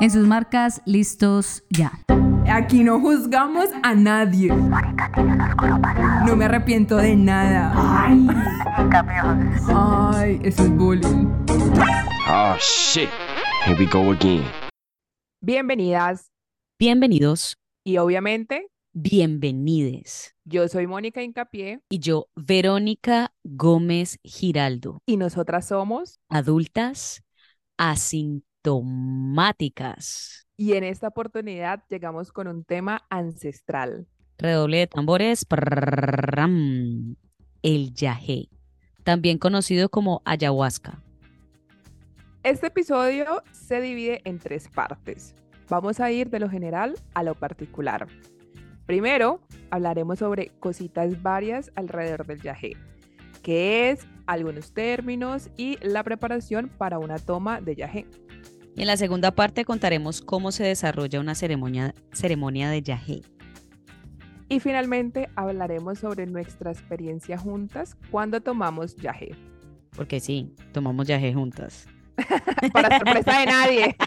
En sus marcas, listos ya. Aquí no juzgamos a nadie. No me arrepiento de nada. Ay, Ay eso es bullying. Oh shit. Here we go again. Bienvenidas Bienvenidos, y obviamente bienvenides. yo soy Mónica Incapié Y yo, Verónica Gómez Giraldo, y nosotras somos adultas asintomáticas. Y en esta oportunidad llegamos con un tema ancestral. Redoble de tambores. prrrram, El yagé, también conocido como ayahuasca. Este episodio se divide en tres partes. Vamos a ir de lo general a lo particular. Primero, hablaremos sobre cositas varias alrededor del yagé, que es, algunos términos y la preparación para una toma de yagé. Y en la segunda parte contaremos cómo se desarrolla una ceremonia, ceremonia de yagé. Y finalmente hablaremos sobre nuestra experiencia juntas cuando tomamos yagé. Porque sí, tomamos yagé juntas. Para sorpresa de nadie.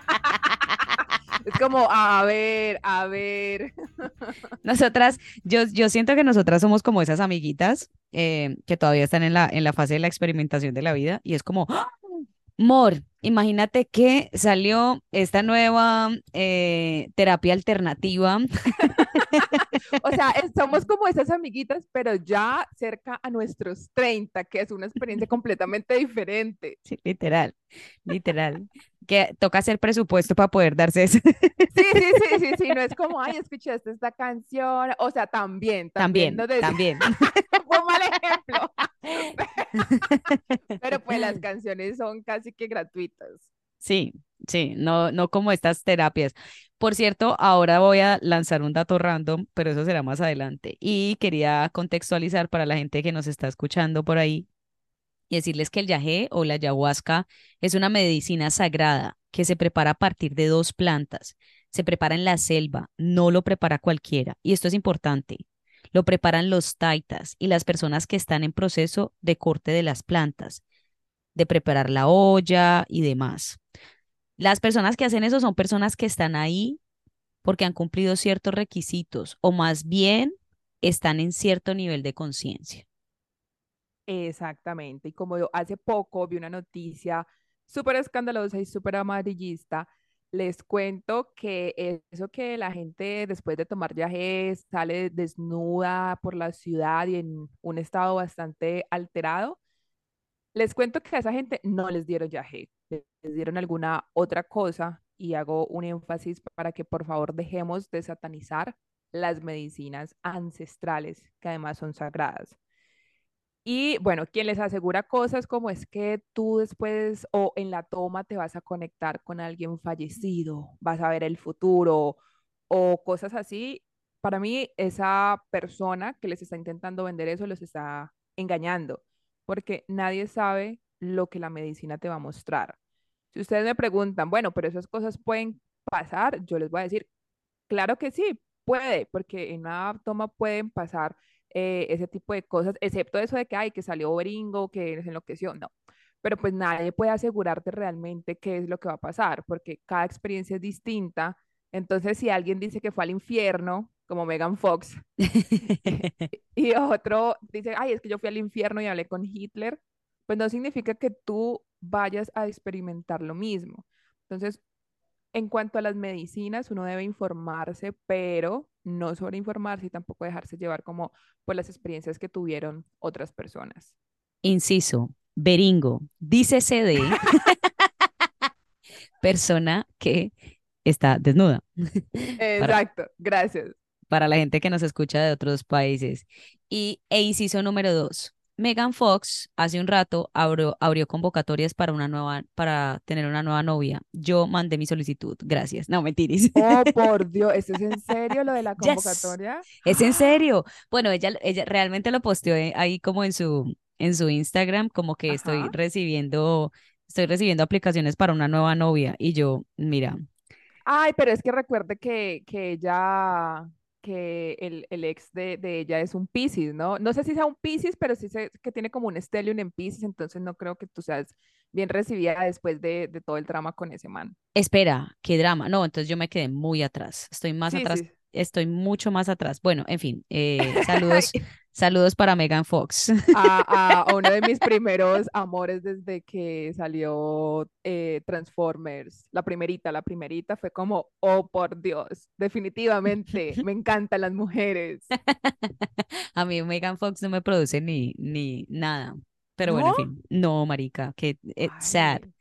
Es como, a ver, a ver. Nosotras, yo, yo siento que nosotras somos como esas amiguitas eh, que todavía están en la, en la fase de la experimentación de la vida y es como, ¡Ah! Mor, imagínate que salió esta nueva eh, terapia alternativa. O sea, somos como esas amiguitas, pero ya cerca a nuestros 30, que es una experiencia completamente diferente. Sí, literal, literal. Que toca hacer presupuesto para poder darse eso. Sí, sí, sí, sí, sí, no es como, ay, escuchaste esta canción. O sea, también, También, también. no. Fue un mal ejemplo. Pero pues las canciones son casi que gratuitas. Sí, sí, no, no como estas terapias. Por cierto, ahora voy a lanzar un dato random, pero eso será más adelante. Y quería contextualizar para la gente que nos está escuchando por ahí y decirles que el yagé o la ayahuasca es una medicina sagrada que se prepara a partir de dos plantas. Se prepara en la selva, no lo prepara cualquiera. Y esto es importante. Lo preparan los taitas y las personas que están en proceso de corte de las plantas, de preparar la olla y demás. Las personas que hacen eso son personas que están ahí porque han cumplido ciertos requisitos o más bien están en cierto nivel de conciencia. Exactamente. Y como yo hace poco vi una noticia súper escandalosa y súper amarillista, les cuento que eso que la gente después de tomar viajes sale desnuda por la ciudad y en un estado bastante alterado, les cuento que a esa gente no les dieron viaje, les dieron alguna otra cosa y hago un énfasis para que por favor dejemos de satanizar las medicinas ancestrales, que además son sagradas. Y bueno, quien les asegura cosas como es que tú después o en la toma te vas a conectar con alguien fallecido, vas a ver el futuro o cosas así, para mí esa persona que les está intentando vender eso los está engañando, porque nadie sabe lo que la medicina te va a mostrar. Si ustedes me preguntan, bueno, pero esas cosas pueden pasar, yo les voy a decir, claro que sí, puede, porque en una toma pueden pasar eh, ese tipo de cosas, excepto eso de que, ay, que salió bringo, que se enloqueció, no. Pero pues nadie puede asegurarte realmente qué es lo que va a pasar, porque cada experiencia es distinta. Entonces, si alguien dice que fue al infierno, como Megan Fox, y otro dice, ay, es que yo fui al infierno y hablé con Hitler, pues no significa que tú vayas a experimentar lo mismo. Entonces, en cuanto a las medicinas, uno debe informarse, pero no sobreinformarse y tampoco dejarse llevar como por las experiencias que tuvieron otras personas. Inciso, Beringo, dícese de persona que está desnuda. Exacto, gracias. Para la gente que nos escucha de otros países. Y e inciso número dos. Megan Fox hace un rato abrió, abrió convocatorias para una nueva, para tener una nueva novia. Yo mandé mi solicitud. Gracias. No, mentiris. Oh, por Dios, ¿esto es en serio lo de la Yes. convocatoria? Es en serio. Bueno, ella, ella realmente lo posteó eh, ahí como en su, en su Instagram, como que estoy recibiendo, estoy recibiendo aplicaciones para una nueva novia. Y yo, mira, Ay, pero es que recuerde que, que ella que el, el ex de, de ella es un Piscis, ¿no? No sé si sea un Piscis, pero sí sé que tiene como un stellium en Piscis, entonces no creo que tú seas bien recibida después de, de todo el drama con ese man. Espera, qué drama. No, entonces yo me quedé muy atrás. Estoy más Sí, atrás, sí. estoy mucho más atrás. Bueno, en fin, eh, saludos, saludos para Megan Fox. a, a uno de mis primeros amores desde que salió eh, Transformers, la primerita, la primerita fue como, oh por Dios, definitivamente, me encantan las mujeres. A mí Megan Fox no me produce ni, ni nada. Pero bueno, en ¿No? fin, no, marica, que eh, sad. Ay,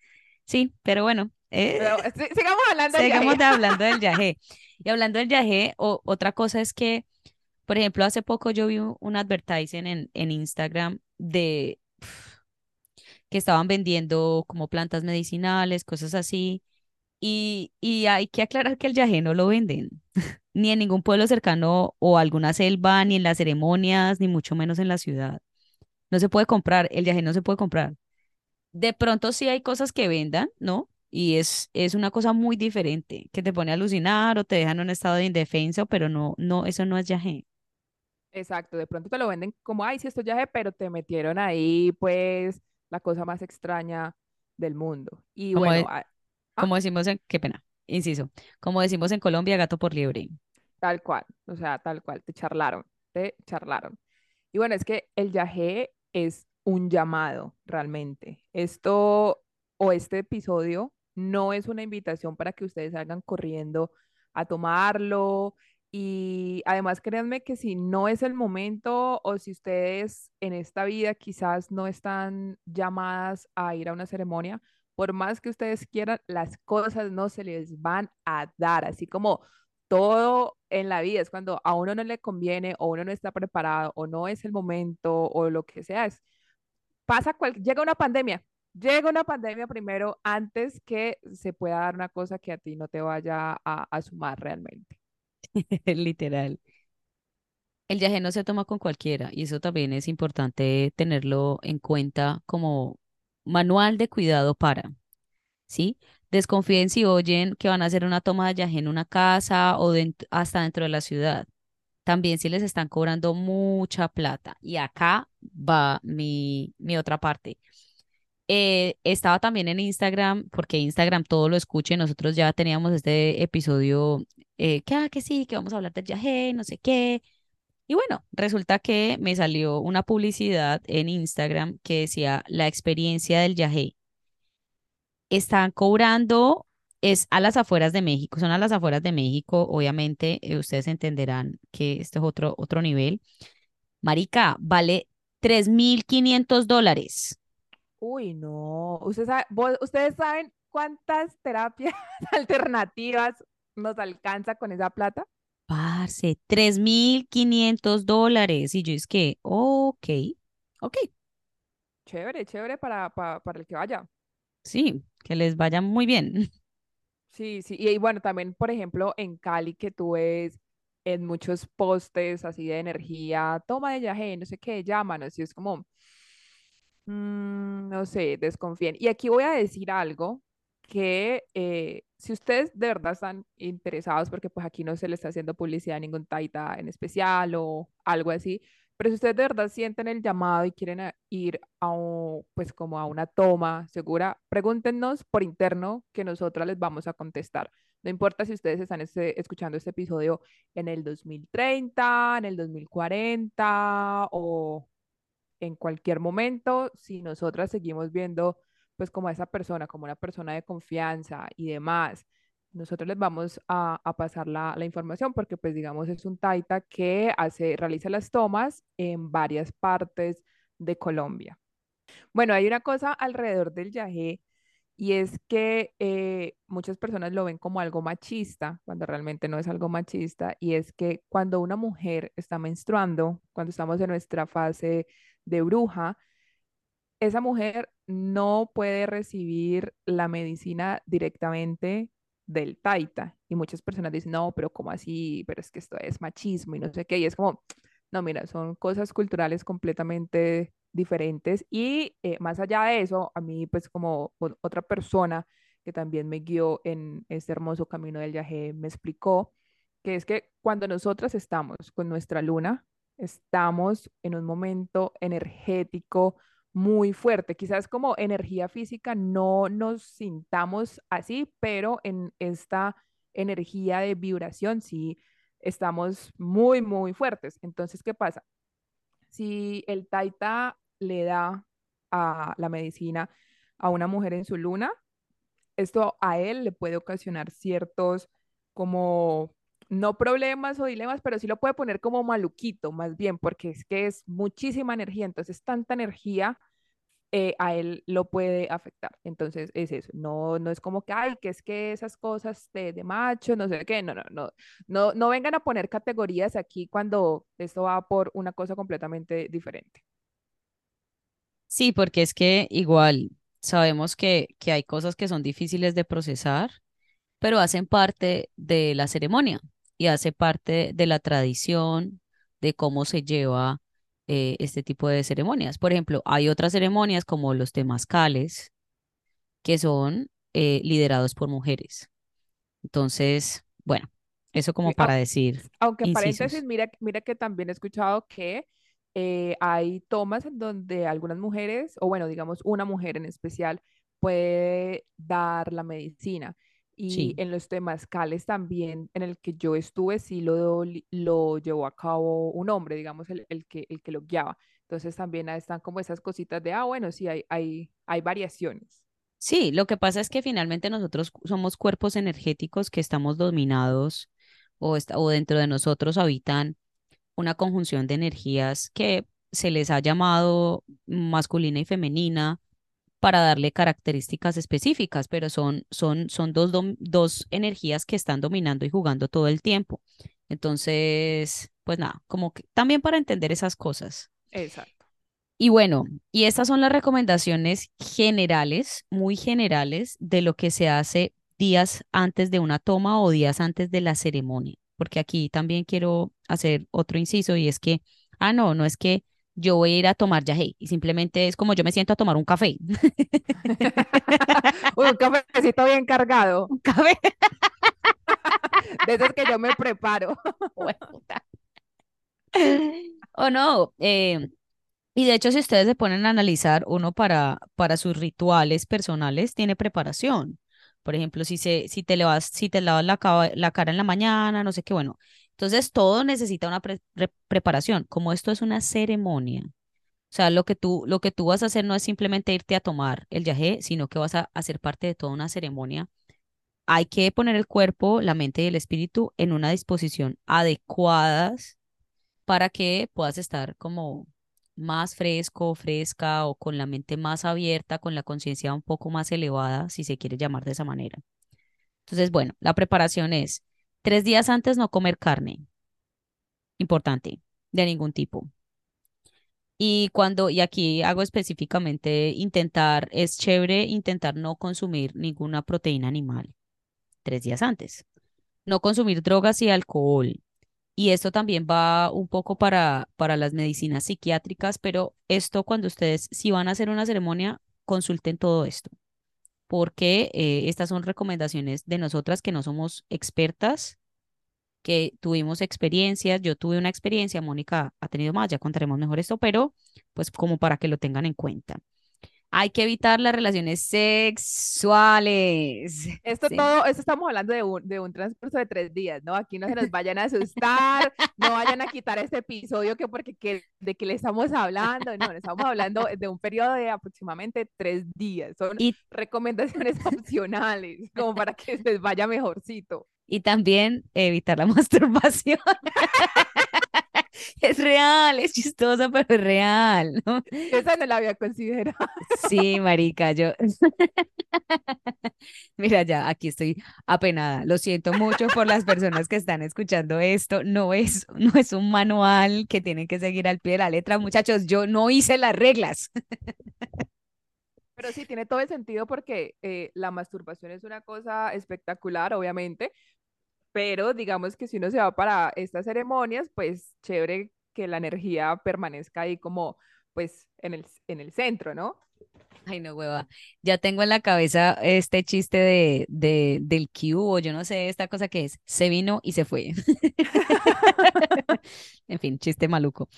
Sí, pero bueno, eh, pero si- sigamos hablando del sigamos viaje. de hablando del yagé. Y hablando del yagé, o- otra cosa es que, por ejemplo, hace poco yo vi un, advertising en, Instagram de que estaban vendiendo como plantas medicinales, cosas así. Y, y hay que aclarar que el yagé no lo venden, ni en ningún pueblo cercano o alguna selva, ni en las ceremonias, ni mucho menos en la ciudad. No se puede comprar, el yagé no se puede comprar. De pronto sí hay cosas que vendan, ¿no? Y es, es una cosa muy diferente, que te pone a alucinar o te deja en un estado de indefensa, pero no, no, eso no es yagé. Exacto, de pronto te lo venden como, ay, sí, esto es viaje, pero te metieron ahí, pues, la cosa más extraña del mundo. Y Como, bueno, de- a- como decimos en, qué pena, inciso, como decimos en Colombia, gato por liebre. tal cual, o sea, tal cual, te charlaron, te charlaron. Y bueno, es que el yagé es un llamado realmente. Esto o este episodio no es una invitación para que ustedes salgan corriendo a tomarlo. Y además, créanme que si no es el momento o si ustedes en esta vida quizás no están llamadas a ir a una ceremonia, por más que ustedes quieran, las cosas no se les van a dar. Así como todo en la vida es cuando a uno no le conviene o uno no está preparado o no es el momento o lo que sea. Es, pasa cual, llega una pandemia, llega una pandemia primero antes que se pueda dar una cosa que a ti no te vaya a, a sumar realmente. Literal. El viaje no se toma con cualquiera y eso también es importante tenerlo en cuenta como manual de cuidado para, ¿sí? Desconfíen si oyen que van a hacer una toma de viaje en una casa o hasta dentro de la ciudad. También si les están cobrando mucha plata. Y acá va mi, mi otra parte. Eh, estaba también en Instagram, porque Instagram todo lo escucha y nosotros ya teníamos este episodio eh, que, ah, que sí, que vamos a hablar del viaje, no sé qué. Y bueno, resulta que me salió una publicidad en Instagram que decía la experiencia del yagé. Están cobrando, es a las afueras de México, son a las afueras de México, obviamente eh, ustedes entenderán que esto es otro, otro nivel. Marica, vale 3.500 dólares. Uy, no. Usted sabe- vos- ustedes saben cuántas terapias alternativas nos alcanza con esa plata. Parce, 3.500 dólares. Y yo es que, ok, ok, Chévere, chévere para, pa- para el que vaya. sí, que les vaya muy bien. Sí, sí. Y, y bueno, también, por ejemplo, en Cali, que tú ves en muchos postes así de energía, toma de viaje, no sé qué, llámanos. Y es como, mm, no sé, desconfíen. Y aquí voy a decir algo que eh, si ustedes de verdad están interesados, porque pues aquí no se le está haciendo publicidad a ningún taita en especial o algo así, pero si ustedes de verdad sienten el llamado y quieren ir a pues como a una toma segura, pregúntenos por interno que nosotras les vamos a contestar. No importa si ustedes están escuchando este episodio en el 2030, en el 2040 o en cualquier momento, si nosotras seguimos viendo pues como a esa persona, como una persona de confianza y demás, nosotros les vamos a, pasar la, la información porque pues digamos es un taita que hace, realiza las tomas en varias partes de Colombia. Bueno, hay una cosa alrededor del yagé y es que eh, muchas personas lo ven como algo machista, cuando realmente no es algo machista, y es que cuando una mujer está menstruando, cuando estamos en nuestra fase de bruja, esa mujer no puede recibir la medicina directamente del taita. Y muchas personas dicen, no, pero ¿cómo así? Pero es que esto es machismo y no sé qué. Y es como, no, mira, son cosas culturales completamente diferentes. Y eh, más allá de eso, a mí, pues como otra persona que también me guió en este hermoso camino del viaje, me explicó que es que cuando nosotras estamos con nuestra luna, estamos en un momento energético muy fuerte. Quizás como energía física no nos sintamos así, pero en esta energía de vibración sí estamos muy, muy fuertes. Entonces, ¿qué pasa? Si el taita le da a la medicina a una mujer en su luna, esto a él le puede ocasionar ciertos como no problemas o dilemas, pero sí lo puede poner como maluquito, más bien, porque es que es muchísima energía, entonces tanta energía eh, a él lo puede afectar. Entonces es eso, no, no es como que, ay, que es que esas cosas de, de macho, no sé qué, no, no, no, no, no vengan a poner categorías aquí cuando esto va por una cosa completamente diferente. Sí, porque es que igual sabemos que, que hay cosas que son difíciles de procesar, pero hacen parte de la ceremonia y hace parte de la tradición de cómo se lleva eh, este tipo de ceremonias. Por ejemplo, hay otras ceremonias como los temazcales que son eh, liderados por mujeres. Entonces, bueno, eso como para decir aunque paréntesis, mira, mira que también he escuchado que eh, hay tomas en donde algunas mujeres, o bueno, digamos una mujer en especial, puede dar la medicina. Y Sí. en los temazcales también, en el que yo estuve, sí lo, lo llevó a cabo un hombre, digamos, el, el que, el que lo guiaba. Entonces también están como esas cositas de, ah, bueno, sí, hay, hay, hay variaciones. Sí, lo que pasa es que finalmente nosotros somos cuerpos energéticos que estamos dominados o, esta- o dentro de nosotros habitan una conjunción de energías que se les ha llamado masculina y femenina para darle características específicas, pero son, son, son dos, dos energías que están dominando y jugando todo el tiempo. Entonces, pues nada, como que también para entender esas cosas. Exacto. Y bueno, y estas son las recomendaciones generales, muy generales, de lo que se hace días antes de una toma o días antes de la ceremonia. Porque aquí también quiero hacer otro inciso y es que, ah, no, no es que yo voy a ir a tomar yagé y simplemente es como yo me siento a tomar un café. Uy, un cafecito bien cargado, Un café. de esos que yo me preparo. O no, eh, y de hecho, si ustedes se ponen a analizar, uno para, para sus rituales personales tiene preparación. Por ejemplo, si, se, si te lavas, si te lavas la, la cara en la mañana, no sé qué, bueno. Entonces, todo necesita una pre- pre- preparación. Como esto es una ceremonia, o sea, lo que tú, lo que tú vas a hacer no es simplemente irte a tomar el yagé, sino que vas a hacer parte de toda una ceremonia. Hay que poner el cuerpo, la mente y el espíritu en una disposición adecuadas para que puedas estar como más fresco, fresca o con la mente más abierta, con la conciencia un poco más elevada, si se quiere llamar de esa manera. Entonces, bueno, la preparación es tres días antes no comer carne, importante, de ningún tipo. Y cuando, y aquí hago específicamente intentar, es chévere intentar no consumir ninguna proteína animal tres días antes. No consumir drogas y alcohol. Y esto también va un poco para, para las medicinas psiquiátricas, pero esto cuando ustedes, si van a hacer una ceremonia, consulten todo esto, porque eh, estas son recomendaciones de nosotras que no somos expertas, que tuvimos experiencias, yo tuve una experiencia, Mónica ha tenido más, ya contaremos mejor esto, pero pues como para que lo tengan en cuenta. Hay que evitar las relaciones sexuales. Esto Sí. todo, esto estamos hablando de un, de un transcurso de tres días, ¿no? Aquí no se nos vayan a asustar, no vayan a quitar este episodio que porque que, de que le estamos hablando, no, estamos hablando de un periodo de aproximadamente tres días. Son Y recomendaciones opcionales, como para que les vaya mejorcito. Y también evitar la masturbación. Es real, es chistoso, pero es real, ¿no? Esa no la había considerado. Sí, marica, yo. Mira, ya, aquí estoy apenada. Lo siento mucho por las personas que están escuchando esto. No es, no es un manual que tienen que seguir al pie de la letra, muchachos. Yo no hice las reglas. Pero sí, tiene todo el sentido porque eh, la masturbación es una cosa espectacular, obviamente, pero digamos que si uno se va para estas ceremonias, pues chévere que la energía permanezca ahí como pues en el, en el centro, ¿no? Ay, no, hueva. Ya tengo en la cabeza este chiste de, de, del Q o yo no sé, esta cosa que es. Se vino y se fue. En fin, chiste maluco.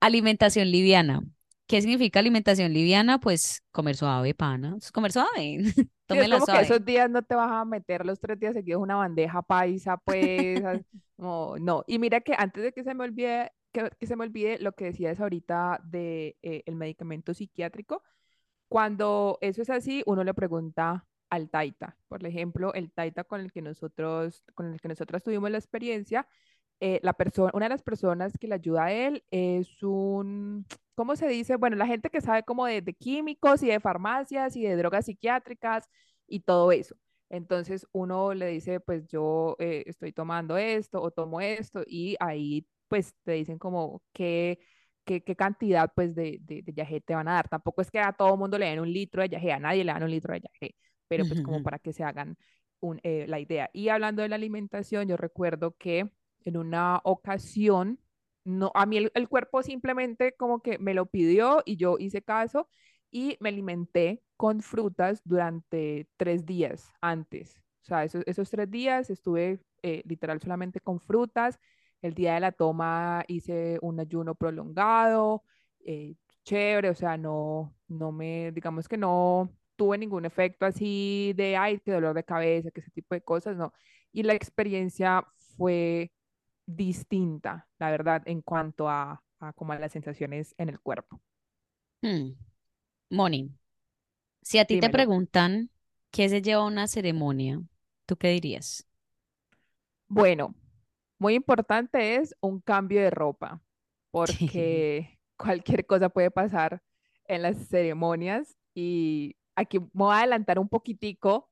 Alimentación liviana. ¿Qué significa alimentación liviana? Pues comer suave, pana. Es comer suave. Es como que suave. esos días no te vas a meter los tres días seguidos una bandeja paisa, pues, no, no. Y mira que antes de que se me olvide, que, que se me olvide lo que decías ahorita de eh, el medicamento psiquiátrico, cuando eso es así, uno le pregunta al taita. Por ejemplo, el taita con el que nosotros, con el que nosotros tuvimos la experiencia, eh, la persona, una de las personas que le ayuda a él es un, ¿cómo se dice? Bueno, la gente que sabe como de, de químicos y de farmacias y de drogas psiquiátricas y todo eso. Entonces uno le dice, pues yo eh, estoy tomando esto o tomo esto y ahí pues te dicen como qué, qué, qué cantidad pues de, de, de yagé te van a dar. Tampoco es que a todo mundo le den un litro de yagé, a nadie le dan un litro de yagé, pero pues como para que se hagan un, eh, la idea. Y hablando de la alimentación, yo recuerdo que en una ocasión, no, a mí el, el cuerpo simplemente como que me lo pidió y yo hice caso y me alimenté con frutas durante tres días antes. O sea, esos, esos tres días estuve eh, literal solamente con frutas. El día de la toma hice un ayuno prolongado, eh, chévere, o sea, no, no me, digamos que no tuve ningún efecto así de, ay, qué dolor de cabeza, que ese tipo de cosas, no. Y la experiencia fue distinta, la verdad, en cuanto a, a como a las sensaciones en el cuerpo. Hmm. Moni, si a ti te preguntan qué se lleva a una ceremonia, ¿tú qué dirías? Bueno, muy importante es un cambio de ropa, porque cualquier cosa puede pasar en las ceremonias y aquí me voy a adelantar un poquitico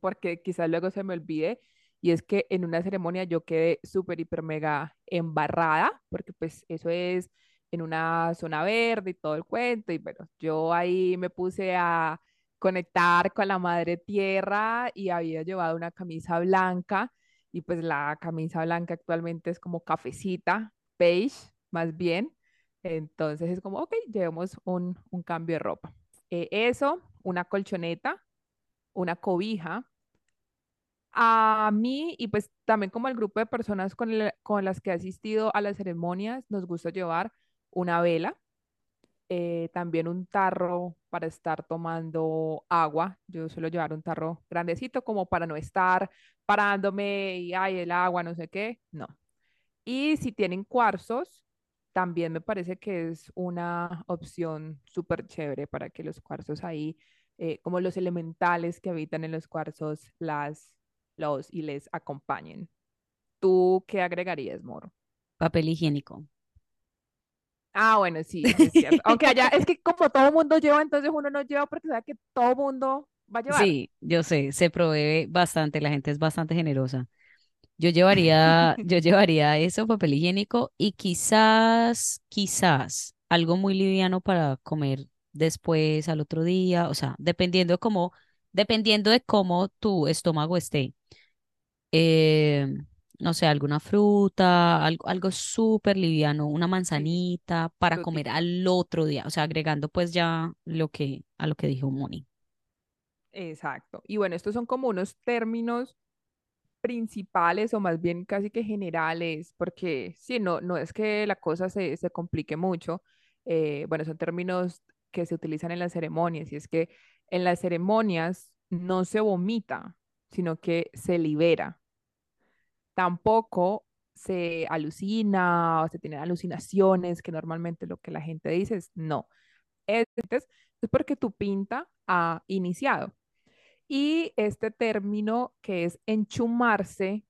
porque quizás luego se me olvide, y es que en una ceremonia yo quedé súper, hiper, mega embarrada, porque pues eso es en una zona verde y todo el cuento, y bueno, yo ahí me puse a conectar con la madre tierra y había llevado una camisa blanca, y pues la camisa blanca actualmente es como cafecita, beige, más bien, entonces es como, ok, llevemos un, un cambio de ropa. Eh, eso, una colchoneta, una cobija, a mí y pues también como el grupo de personas con, con las que he asistido a las ceremonias, nos gusta llevar una vela, eh, también un tarro para estar tomando agua. Yo suelo llevar un tarro grandecito como para no estar parándome y ay, el agua, no sé qué. No. Y si tienen cuarzos, también me parece que es una opción súper chévere para que los cuarzos ahí, eh, como los elementales que habitan en los cuarzos, las, los y les acompañen. ¿Tú qué agregarías, Moro? Papel higiénico. Ah, bueno, sí, es cierto. Aunque allá es que como todo mundo lleva, entonces uno no lleva porque sabe que todo mundo va a llevar. Sí, yo sé, se provee bastante, la gente es bastante generosa. Yo llevaría, yo llevaría eso, papel higiénico y quizás, quizás algo muy liviano para comer después al otro día, o sea, dependiendo cómo, dependiendo de cómo tu estómago esté. Eh, no sé, alguna fruta, algo, algo súper liviano, una manzanita para comer al otro día, o sea, agregando pues ya lo que, a lo que dijo Moni. Exacto. Y bueno, estos son como unos términos principales o más bien casi que generales, porque sí, no, no es que la cosa se, se complique mucho. eh, bueno, son términos que se utilizan en las ceremonias y es que en las ceremonias no se vomita, sino que se libera. Tampoco se alucina o se tienen alucinaciones, que normalmente lo que la gente dice es no. Es, es porque tu pinta ha iniciado. Y este término que es enchumarse,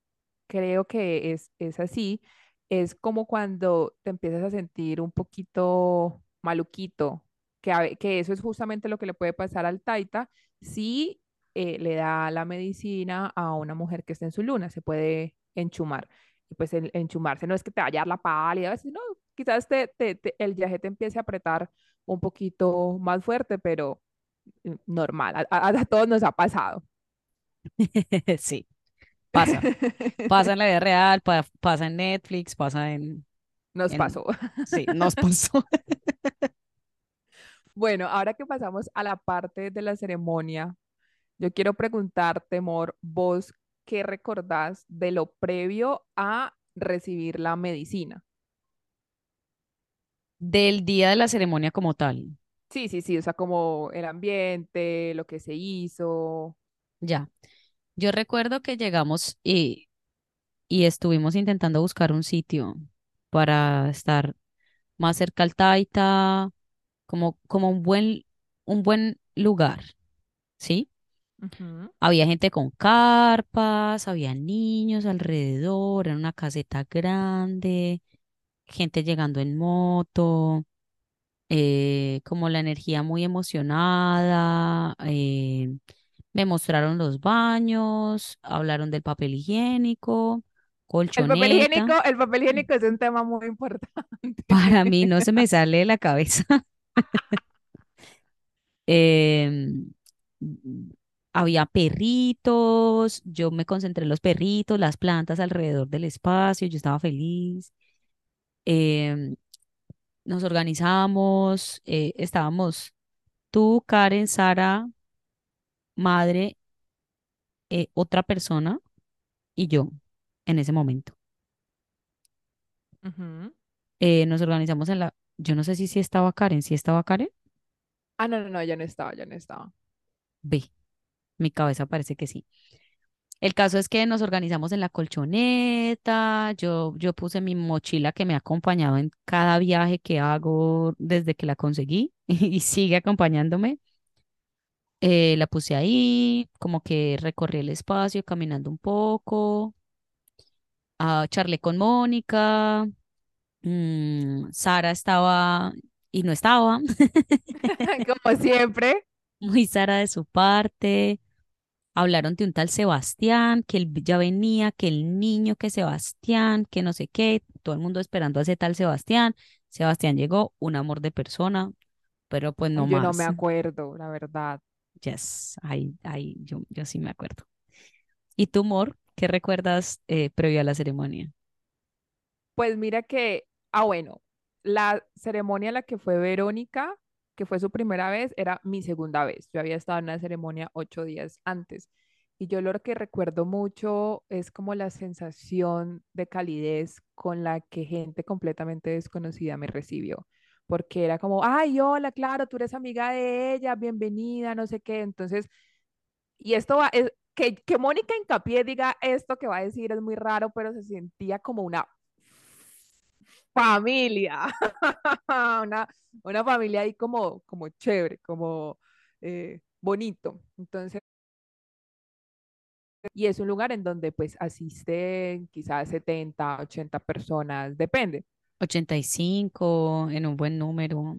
creo que es, es así, es como cuando te empiezas a sentir un poquito maluquito, que, que eso es justamente lo que le puede pasar al taita si eh, le da la medicina a una mujer que está en su luna, se puede enchumar. Y pues el enchumarse no es que te vaya a dar la pálida, a veces no, quizás te, te- te- el viaje te empiece a apretar un poquito más fuerte, pero eh, normal, a, a- a todos nos ha pasado. Sí, pasa. Pasa en la vida real, pa- pasa en Netflix, pasa en, Nos en, pasó. sí, nos pasó. Bueno, ahora que pasamos a la parte de la ceremonia, yo quiero preguntarte, Mor, vos, ¿qué recordás de lo previo a recibir la medicina? Del día de la ceremonia como tal. Sí, sí, sí, o sea, como el ambiente, lo que se hizo. Ya. Yo recuerdo que llegamos y, y estuvimos intentando buscar un sitio para estar más cerca al Taita, como, como un buen, un buen lugar, ¿sí? Había gente con carpas, había niños alrededor, era una caseta grande, gente llegando en moto, eh, como la energía muy emocionada. eh, me mostraron los baños, hablaron del papel higiénico, El papel colchoneta. higiénico, el papel higiénico es un tema muy importante. Para mí no se me sale de la cabeza. Em, había perritos, yo me concentré en los perritos, las plantas alrededor del espacio, yo estaba feliz. Em, nos organizamos, eh, estábamos tú, Karen, Sara, madre, eh, otra persona y yo en ese momento. Eh, nos organizamos en la, yo no sé si sí estaba Karen, si estaba Karen, Ah, no, no, no, ya no estaba, ya no estaba. ve, mi cabeza parece que sí. El caso es que nos organizamos en la colchoneta, yo, yo puse mi mochila que me ha acompañado en cada viaje que hago desde que la conseguí y sigue acompañándome. Eh, la puse ahí, como que recorrí el espacio caminando un poco, ah, charlé con Mónica, mm, Sara estaba y no estaba, Como siempre. muy Sara de su parte. Hablaron de un tal Sebastián, que él ya venía, que el niño, que Sebastián, que no sé qué, todo el mundo esperando a ese tal Sebastián. Sebastián llegó, un amor de persona, pero pues no Ay, Yo no me más. acuerdo, la verdad. Yes, ahí, ahí, yo, yo sí me acuerdo. ¿Y tu amor? ¿Qué recuerdas eh, previo a la ceremonia? Pues mira que, ah, bueno, la ceremonia a la que fue Verónica, que fue su primera vez, era mi segunda vez. Yo había estado en una ceremonia ocho días antes. Y yo lo que recuerdo mucho es como la sensación de calidez con la que gente completamente desconocida me recibió. Porque era como, ay, hola, claro, tú eres amiga de ella, bienvenida, no sé qué. Entonces, y esto va, es, que, que Mónica Hincapié diga esto que va a decir es muy raro, pero se sentía como una familia, una, una familia ahí como, como chévere, como eh, bonito. Entonces, y es un lugar en donde pues asisten quizás 70 80 personas, depende. 85 en un buen número.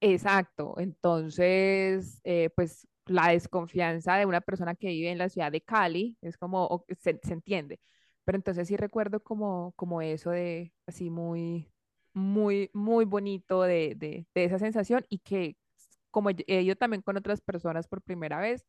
Exacto. Entonces, eh, pues la desconfianza de una persona que vive en la ciudad de Cali es como, se, se entiende. Pero entonces sí recuerdo como, como eso de así muy, muy, muy bonito de, de, de esa sensación y que como yo- también con otras personas por primera vez,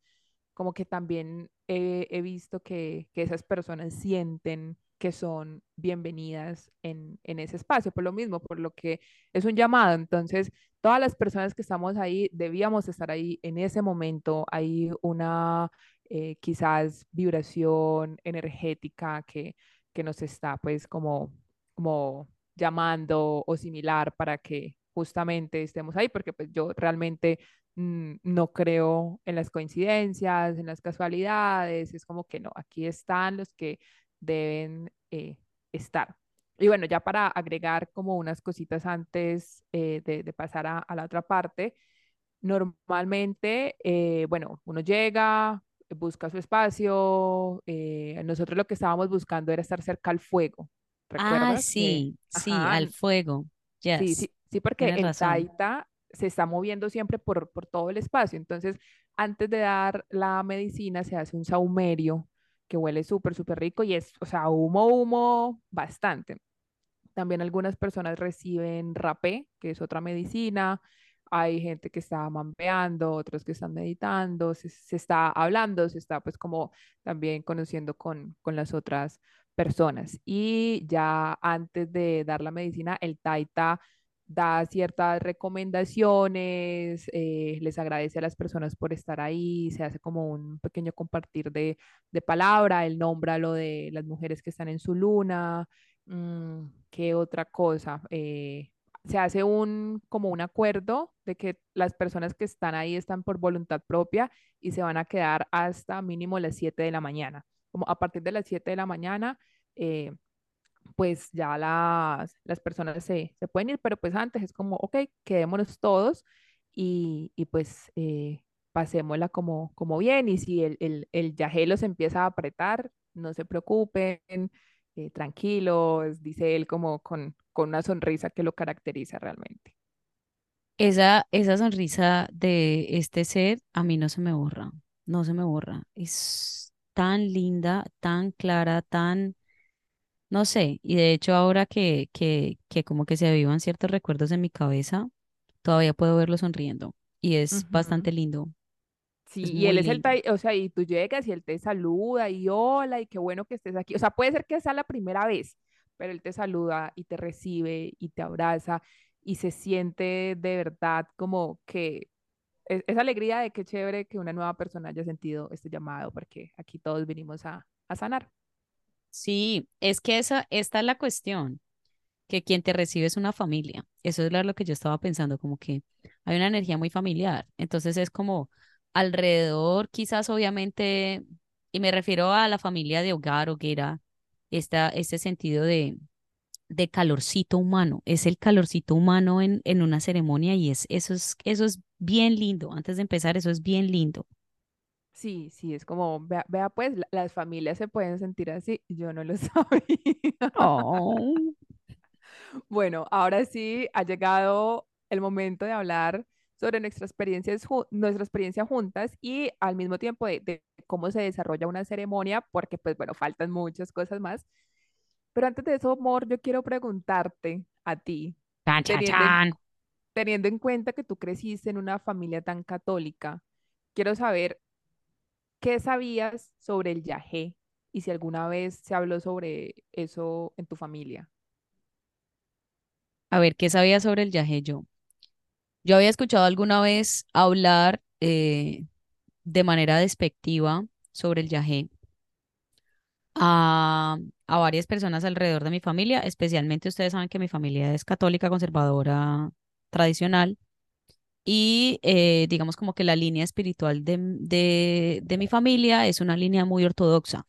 como que también he, he visto que, que esas personas sienten que son bienvenidas en, en ese espacio, por lo mismo, por lo que es un llamado. Entonces, todas las personas que estamos ahí debíamos estar ahí en ese momento. Hay una eh, quizás vibración energética que, que nos está pues como, como llamando o similar para que justamente estemos ahí, porque pues yo realmente mm, no creo en las coincidencias, en las casualidades, es como que no, aquí están los que deben eh, estar. Y bueno, ya para agregar como unas cositas antes eh, de, de pasar a, a la otra parte, normalmente, eh, bueno, uno llega, busca su espacio, eh, nosotros lo que estábamos buscando era estar cerca al fuego, Ah, ¿recuerdas? Que, sí, sí, ajá, al fuego. Sí, Yes, sí, sí, porque tienes el razón. Taita se está moviendo siempre por, por todo el espacio. Entonces, antes de dar la medicina, se hace un saumerio que huele súper, súper rico y es, o sea, humo, humo, bastante. También algunas personas reciben rapé, que es otra medicina. Hay gente que está mambeando, otros que están meditando, se, se está hablando, se está pues como también conociendo con, con las otras personas. Y ya antes de dar la medicina, el taita da ciertas recomendaciones, eh, les agradece a las personas por estar ahí, se hace como un pequeño compartir de, de palabra, él nombra lo de las mujeres que están en su luna, mm, ¿qué otra cosa? Eh, se hace un como un acuerdo de que las personas que están ahí están por voluntad propia y se van a quedar hasta mínimo las 7 de la mañana. Como a partir de las 7 de la mañana, eh, pues ya las, las personas se, se, pueden ir, pero pues antes es como, ok, quedémonos todos y, y pues eh, pasémosla como, como bien y si el, el, el empieza a apretar, no se preocupen, eh, tranquilos, dice él como con, con una sonrisa que lo caracteriza realmente. Esa, esa sonrisa de este ser a mí no se me borra, no se me borra. Es tan linda, tan clara, tan no sé, y de hecho ahora que, que, que como que se avivan ciertos recuerdos en mi cabeza, todavía puedo verlo sonriendo y es bastante lindo, Sí, y él es el, o sea, y tú llegas y él te saluda y hola y qué bueno que estés aquí. O sea, puede ser que sea la primera vez, pero él te saluda y te recibe y te abraza y se siente de verdad como que es, esa alegría de qué chévere que una nueva persona haya sentido este llamado, porque aquí todos vinimos a, a sanar. Sí, es que esa, esta es la cuestión, que quien te recibe es una familia. Eso es lo que yo estaba pensando, como que hay una energía muy familiar. Entonces es como alrededor, quizás obviamente, y me refiero a la familia de hogar, hoguera, esta, este sentido de de calorcito humano. Es el calorcito humano en, en una ceremonia y es, eso es, eso es bien lindo. Antes de empezar, eso es bien lindo. Sí, sí, es como, vea, vea, pues la- las familias se pueden sentir así, yo no lo sabía. Bueno, ahora sí ha llegado el momento de hablar sobre nuestras experiencias, ju- nuestra experiencia juntas y al mismo tiempo de cómo se desarrolla una ceremonia, porque pues bueno, faltan muchas cosas más. Pero antes de eso, amor, yo quiero preguntarte a ti, chan, chan, teniendo en, chan. teniendo en cuenta que tú creciste en una familia tan católica, quiero saber qué sabías sobre el yagé y si alguna vez se habló sobre eso en tu familia. A ver, ¿qué sabía sobre el yaje yo? Yo había escuchado alguna vez hablar eh, de manera despectiva sobre el yaje a, a varias personas alrededor de mi familia, especialmente ustedes saben que mi familia es católica, conservadora, tradicional. Y eh, digamos como que la línea espiritual de, de, de mi familia es una línea muy ortodoxa,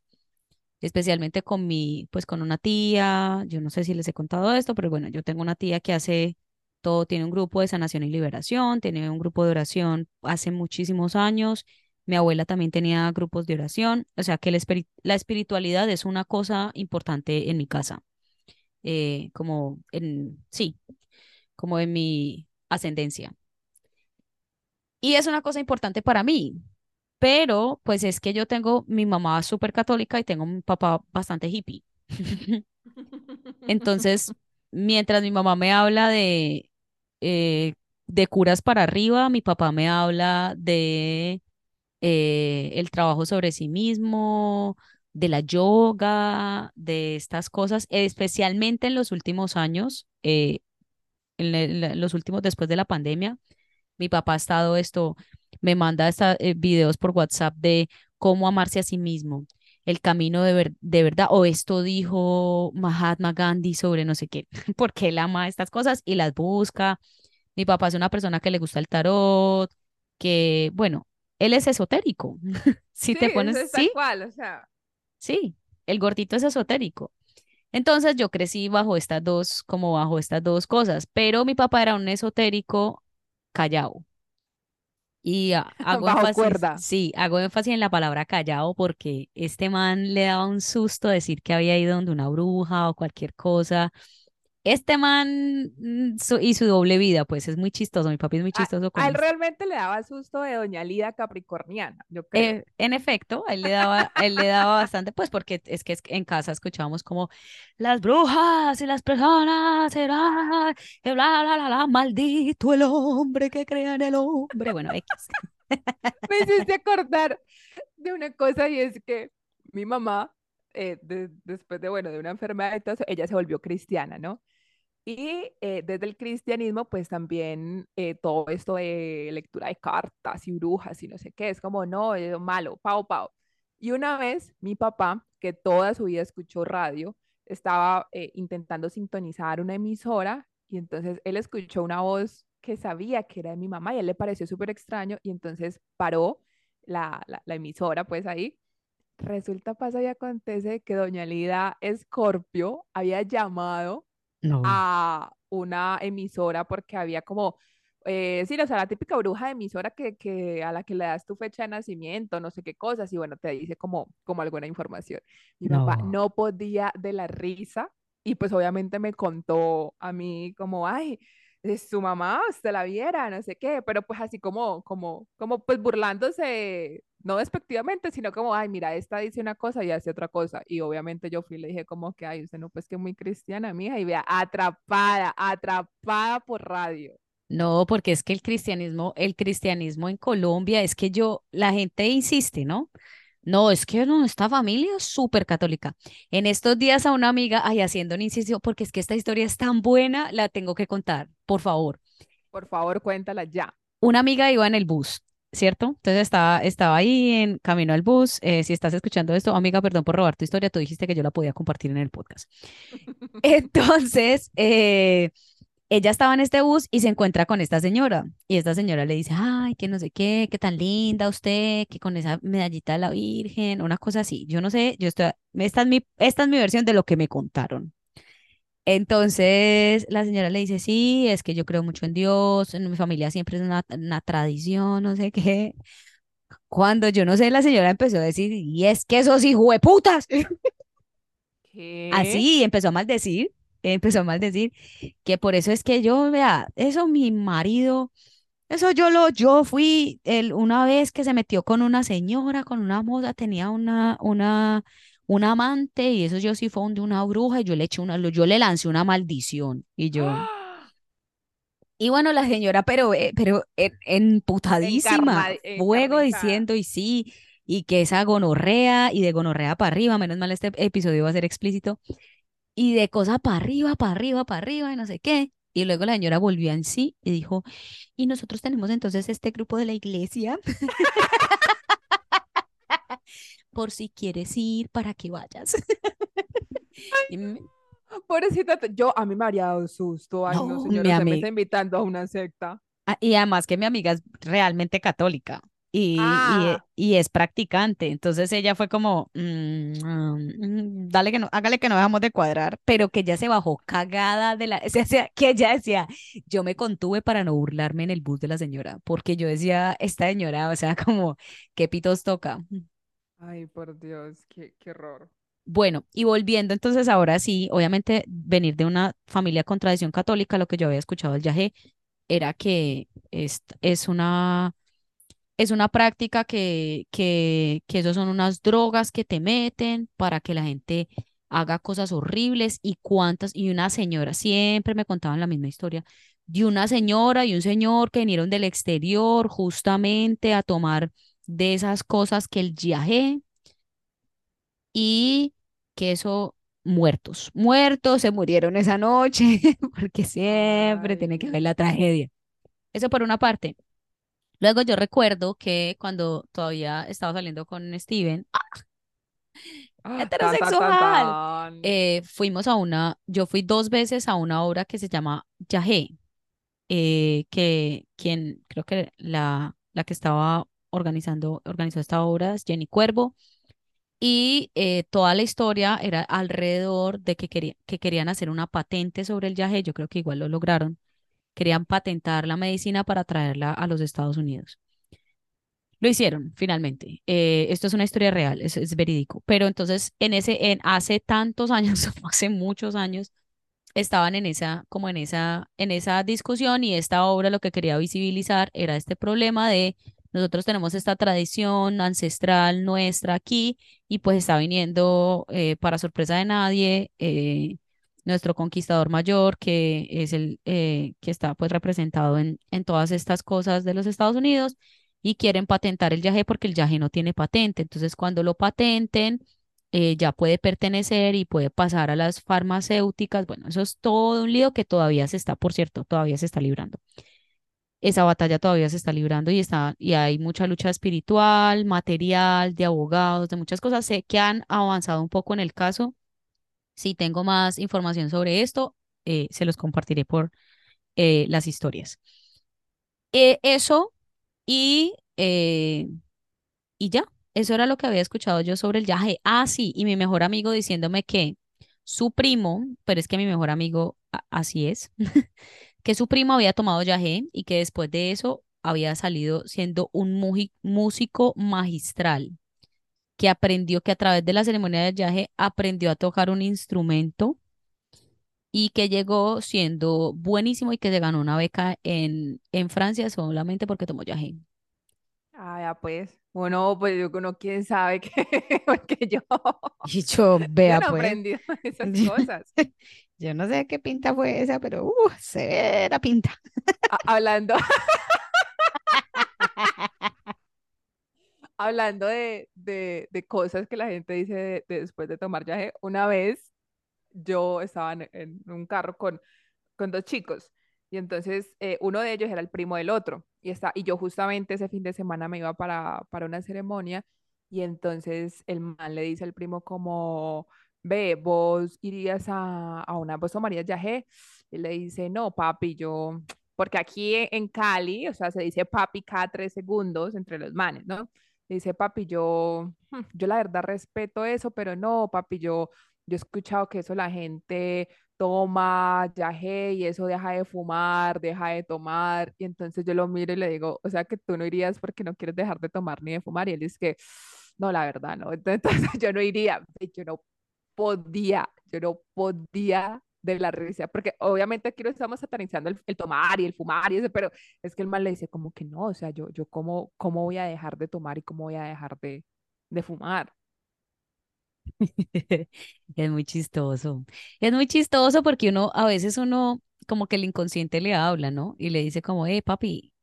especialmente con mi, pues con una tía, yo no sé si les he contado esto, pero bueno, yo tengo una tía que hace todo, tiene un grupo de sanación y liberación, tiene un grupo de oración hace muchísimos años, mi abuela también tenía grupos de oración, o sea que la, espiri- la espiritualidad es una cosa importante en mi casa, eh, como en, sí, como en mi ascendencia. Y es una cosa importante para mí, pero pues es que yo tengo mi mamá súper católica y tengo mi papá bastante hippie. Entonces, mientras mi mamá me habla de, eh, de curas para arriba, mi papá me habla de eh, el trabajo sobre sí mismo, de la yoga, de estas cosas, especialmente en los últimos años, eh, en los últimos después de la pandemia mi papá ha estado esto, me manda esta, eh, videos por WhatsApp de cómo amarse a sí mismo, el camino de, ver- de verdad, o esto dijo Mahatma Gandhi sobre no sé qué, porque él ama estas cosas y las busca. Mi papá es una persona que le gusta el tarot, que, bueno, él es esotérico. Si Sí, te es, pones, es sí, cual, o sea, sí, el gordito es esotérico. Entonces yo crecí bajo estas dos, como bajo estas dos cosas, pero mi papá era un esotérico callado. Y ha- hago bajo énfasis, cuerda. sí, hago énfasis en la palabra callado porque este man le daba un susto decir que había ido donde una bruja o cualquier cosa. Este man mm, su- y su doble vida, pues es muy chistoso. Mi papi es muy A, chistoso a con él realmente le daba susto de Doña Lida Capricorniana, yo creo. Eh, en efecto, a él le daba, a él le daba bastante, pues porque es que en casa escuchábamos como las brujas y las personas, y bla, bla, bla, bla, bla, maldito el hombre que crea en el hombre. Bueno, X. Me hiciste acordar de una cosa y es que mi mamá, eh, de- después de, bueno, de una enfermedad y todo eso, ella se volvió cristiana, ¿no? Y eh, desde el cristianismo, pues también eh, todo esto de lectura de cartas y brujas y no sé qué, es como, no, es malo, pao, pao. Y una vez mi papá, que toda su vida escuchó radio, estaba eh, intentando sintonizar una emisora y entonces él escuchó una voz que sabía que era de mi mamá y a él le pareció súper extraño y entonces paró la, la, la emisora pues ahí Resulta, pasa y acontece que doña Lida Escorpio había llamado No, a una emisora porque había como, eh, sí, o sea, la típica bruja de emisora que, que a la que le das tu fecha de nacimiento, no sé qué cosas, y bueno, te dice como, como alguna información. Mi papá no, no podía de la risa y pues obviamente me contó a mí como, ay, eh, su mamá, usted la viera, no sé qué, pero pues así como, como, como pues burlándose, no despectivamente, sino como, ay, mira, esta dice una cosa y hace otra cosa. Y obviamente yo fui y le dije como que, ay, usted no, pues que muy cristiana, mija, y vea, atrapada, atrapada por radio. no, porque es que el cristianismo, el cristianismo en Colombia, es que yo, la gente insiste, ¿no? No, es que no, esta familia es súper católica. En estos días a una amiga, ay, haciendo un inciso, porque es que esta historia es tan buena, la tengo que contar, por favor. Por favor, cuéntala ya. Una amiga iba en el bus, ¿cierto? Entonces estaba, estaba ahí en camino al bus. eh, si estás escuchando esto, amiga, perdón por robar tu historia, tú dijiste que yo la podía compartir en el podcast. Entonces, eh, ella estaba en este bus y se encuentra con esta señora. Y esta señora le dice, ay, que no sé qué, qué tan linda usted, que con esa medallita de la Virgen, una cosa así. Yo no sé, yo estoy, esta es mi, esta es mi versión de lo que me contaron. Entonces la señora le dice, sí, es que yo creo mucho en Dios, en mi familia siempre es una, una tradición, no sé qué. Cuando yo no sé, la señora empezó a decir, y es que esos hijueputas, ¿Qué? así empezó a maldecir, empezó a maldecir, que por eso es que yo, vea, eso mi marido, eso yo lo, yo fui el, una vez que se metió con una señora, con una moza, tenía una, una, una amante, y eso yo sí fue de una bruja, y yo le eché una, yo le lancé una maldición, y yo... ¡Ah! Y bueno, la señora, pero, eh, pero en- emputadísima, fuego diciendo y sí, y que esa gonorrea y de gonorrea para arriba, menos mal este episodio va a ser explícito, y de cosa para arriba, para arriba, para arriba, y no sé qué. Y luego la señora volvió en sí y dijo, y nosotros tenemos entonces este grupo de la iglesia, por si quieres ir, para que vayas. Y me- Pobrecita, yo a mí me habría dado susto. Ay, no, no, señora, me está invitando a una secta. Ah, Y además que mi amiga es realmente católica y, y, Ah, y es practicante. Entonces ella fue como, "Mm, ah, mm, dale que no, hágale que no dejamos de cuadrar, pero que ella se bajó cagada de la, o sea, sea, que ella decía, yo me contuve para no burlarme en el bus de la señora, porque yo decía, esta señora, o sea, como, ¿qué pitos toca? ay, por Dios, qué, qué horror. Bueno, y volviendo entonces ahora sí, obviamente venir de una familia con tradición católica, lo que yo había escuchado del yagé era que es, es una es una práctica que, que, que esos son unas drogas que te meten para que la gente haga cosas horribles y cuántas, y una señora, siempre me contaban la misma historia, de una señora y un señor que vinieron del exterior justamente a tomar de esas cosas que el yagé y que eso, muertos, muertos, se murieron esa noche, porque siempre tiene que haber la tragedia. Eso por una parte. Luego yo recuerdo que cuando todavía estaba saliendo con Steven, ¡ah! ah, tan, tan, tan, heterosexual, tan. eh, fuimos a una, yo fui dos veces a una obra que se llama Yahé, eh, que quien, creo que la, la que estaba organizando, organizó esta obra es Jenny Cuervo, y eh, toda la historia era alrededor de que, quería, que querían hacer una patente sobre el Yahé, yo creo que igual lo lograron, querían patentar la medicina para traerla a los Estados Unidos. Lo hicieron finalmente. Eh, esto es una historia real, es, verídico. Pero entonces, en ese, en hace tantos años, hace muchos años, estaban en esa, como en esa, en esa discusión y esta obra lo que quería visibilizar era este problema de nosotros tenemos esta tradición ancestral nuestra aquí y pues está viniendo, eh, para sorpresa de nadie, eh, nuestro conquistador mayor, que es el eh, que está pues representado en, en todas estas cosas de los Estados Unidos y quieren patentar el yaje porque el yaje no tiene patente. Entonces, cuando lo patenten, eh, ya puede pertenecer y puede pasar a las farmacéuticas. Bueno, eso es todo un lío que todavía se está, por cierto, todavía se está librando. Esa batalla todavía se está librando y, está, y hay mucha lucha espiritual, material, de abogados, de muchas cosas. Sé que han avanzado un poco en el caso. Si tengo más información sobre esto, eh, se los compartiré por eh, las historias. Eh, eso y, y ya, eso era lo que había escuchado yo sobre el viaje. Ah, sí, y mi mejor amigo diciéndome que su primo, pero es que mi mejor amigo así es, que su primo había tomado yagé y que después de eso había salido siendo un músico magistral, que aprendió que a través de la ceremonia del yaje aprendió a tocar un instrumento y que llegó siendo buenísimo y que se ganó una beca en, en Francia solamente porque tomó yagé. Ah, ya pues. Bueno, pues yo no, quién sabe qué, porque yo, Y yo, yo vea no pues, aprendí esas cosas. yo no sé qué pinta fue esa, pero uh, severa pinta. Hablando, hablando de, de, de cosas que la gente dice de- de después de tomar viaje, una vez yo estaba en, en un carro con, con dos chicos y entonces eh, uno de ellos era el primo del otro y, está, y yo justamente ese fin de semana me iba para, para una ceremonia y entonces el man le dice al primo como, ve, vos irías a, a una, vos tomarías viaje y le dice, no, papi, yo, porque aquí en Cali, o sea, se dice papi cada tres segundos entre los manes, ¿no? Dice, papi, yo, "Hmm, yo la verdad respeto eso, pero no, papi, yo, yo he escuchado que eso la gente toma yagé y eso deja de fumar, deja de tomar. Y entonces yo lo miro y le digo, o sea que tú no irías porque no quieres dejar de tomar ni de fumar. Y él dice que, no, la verdad, no. Entonces yo no iría. Yo no podía, yo no podía de la risa, porque obviamente aquí no estamos satanizando el, el tomar y el fumar y eso, pero es que el mal le dice como que no, o sea, yo, yo cómo, cómo voy a dejar de tomar y cómo voy a dejar de, de fumar. Es muy chistoso. Es muy chistoso porque uno, a veces uno, como que el inconsciente le habla, ¿no? Y le dice como, eh, papi,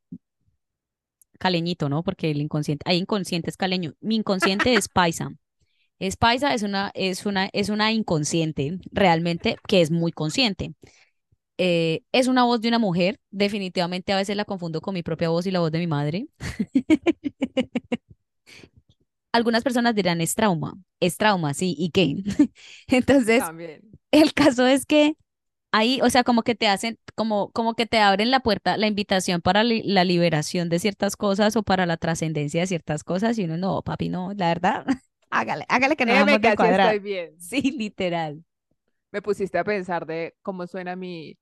caleñito, ¿no? Porque el inconsciente, hay inconscientes caleño. Mi inconsciente es paisa. Es paisa, es una, es una, es una inconsciente, realmente, que es muy consciente. Eh, es una voz de una mujer, definitivamente a veces la confundo con mi propia voz y la voz de mi madre. Algunas personas dirán, es trauma, es trauma, sí, ¿y qué? Entonces, También. el caso es que ahí, o sea, como que te hacen, como, como que te abren la puerta, la invitación para li- la liberación de ciertas cosas o para la trascendencia de ciertas cosas, y uno, no, papi, no, la verdad, hágale, hágale que no vamos que así estoy bien. Sí, literal. Me pusiste a pensar de cómo suena mi,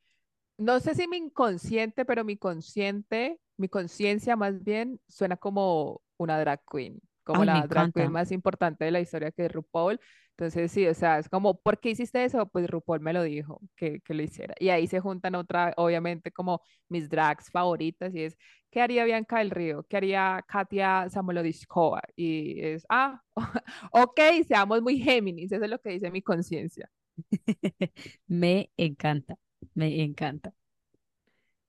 no sé si mi inconsciente, pero mi consciente, mi conciencia más bien suena como una drag queen, como Ay, la drag queen más importante de la historia que es RuPaul. Entonces, sí, o sea, es como, ¿por qué hiciste eso? Pues RuPaul me lo dijo que, que lo hiciera. Y ahí se juntan otra, obviamente, como mis drags favoritas y es, ¿qué haría Bianca del Río? ¿Qué haría Katia Samolodiskova? Y es, ah, ok, seamos muy Géminis, eso es lo que dice mi conciencia. Me encanta, me encanta.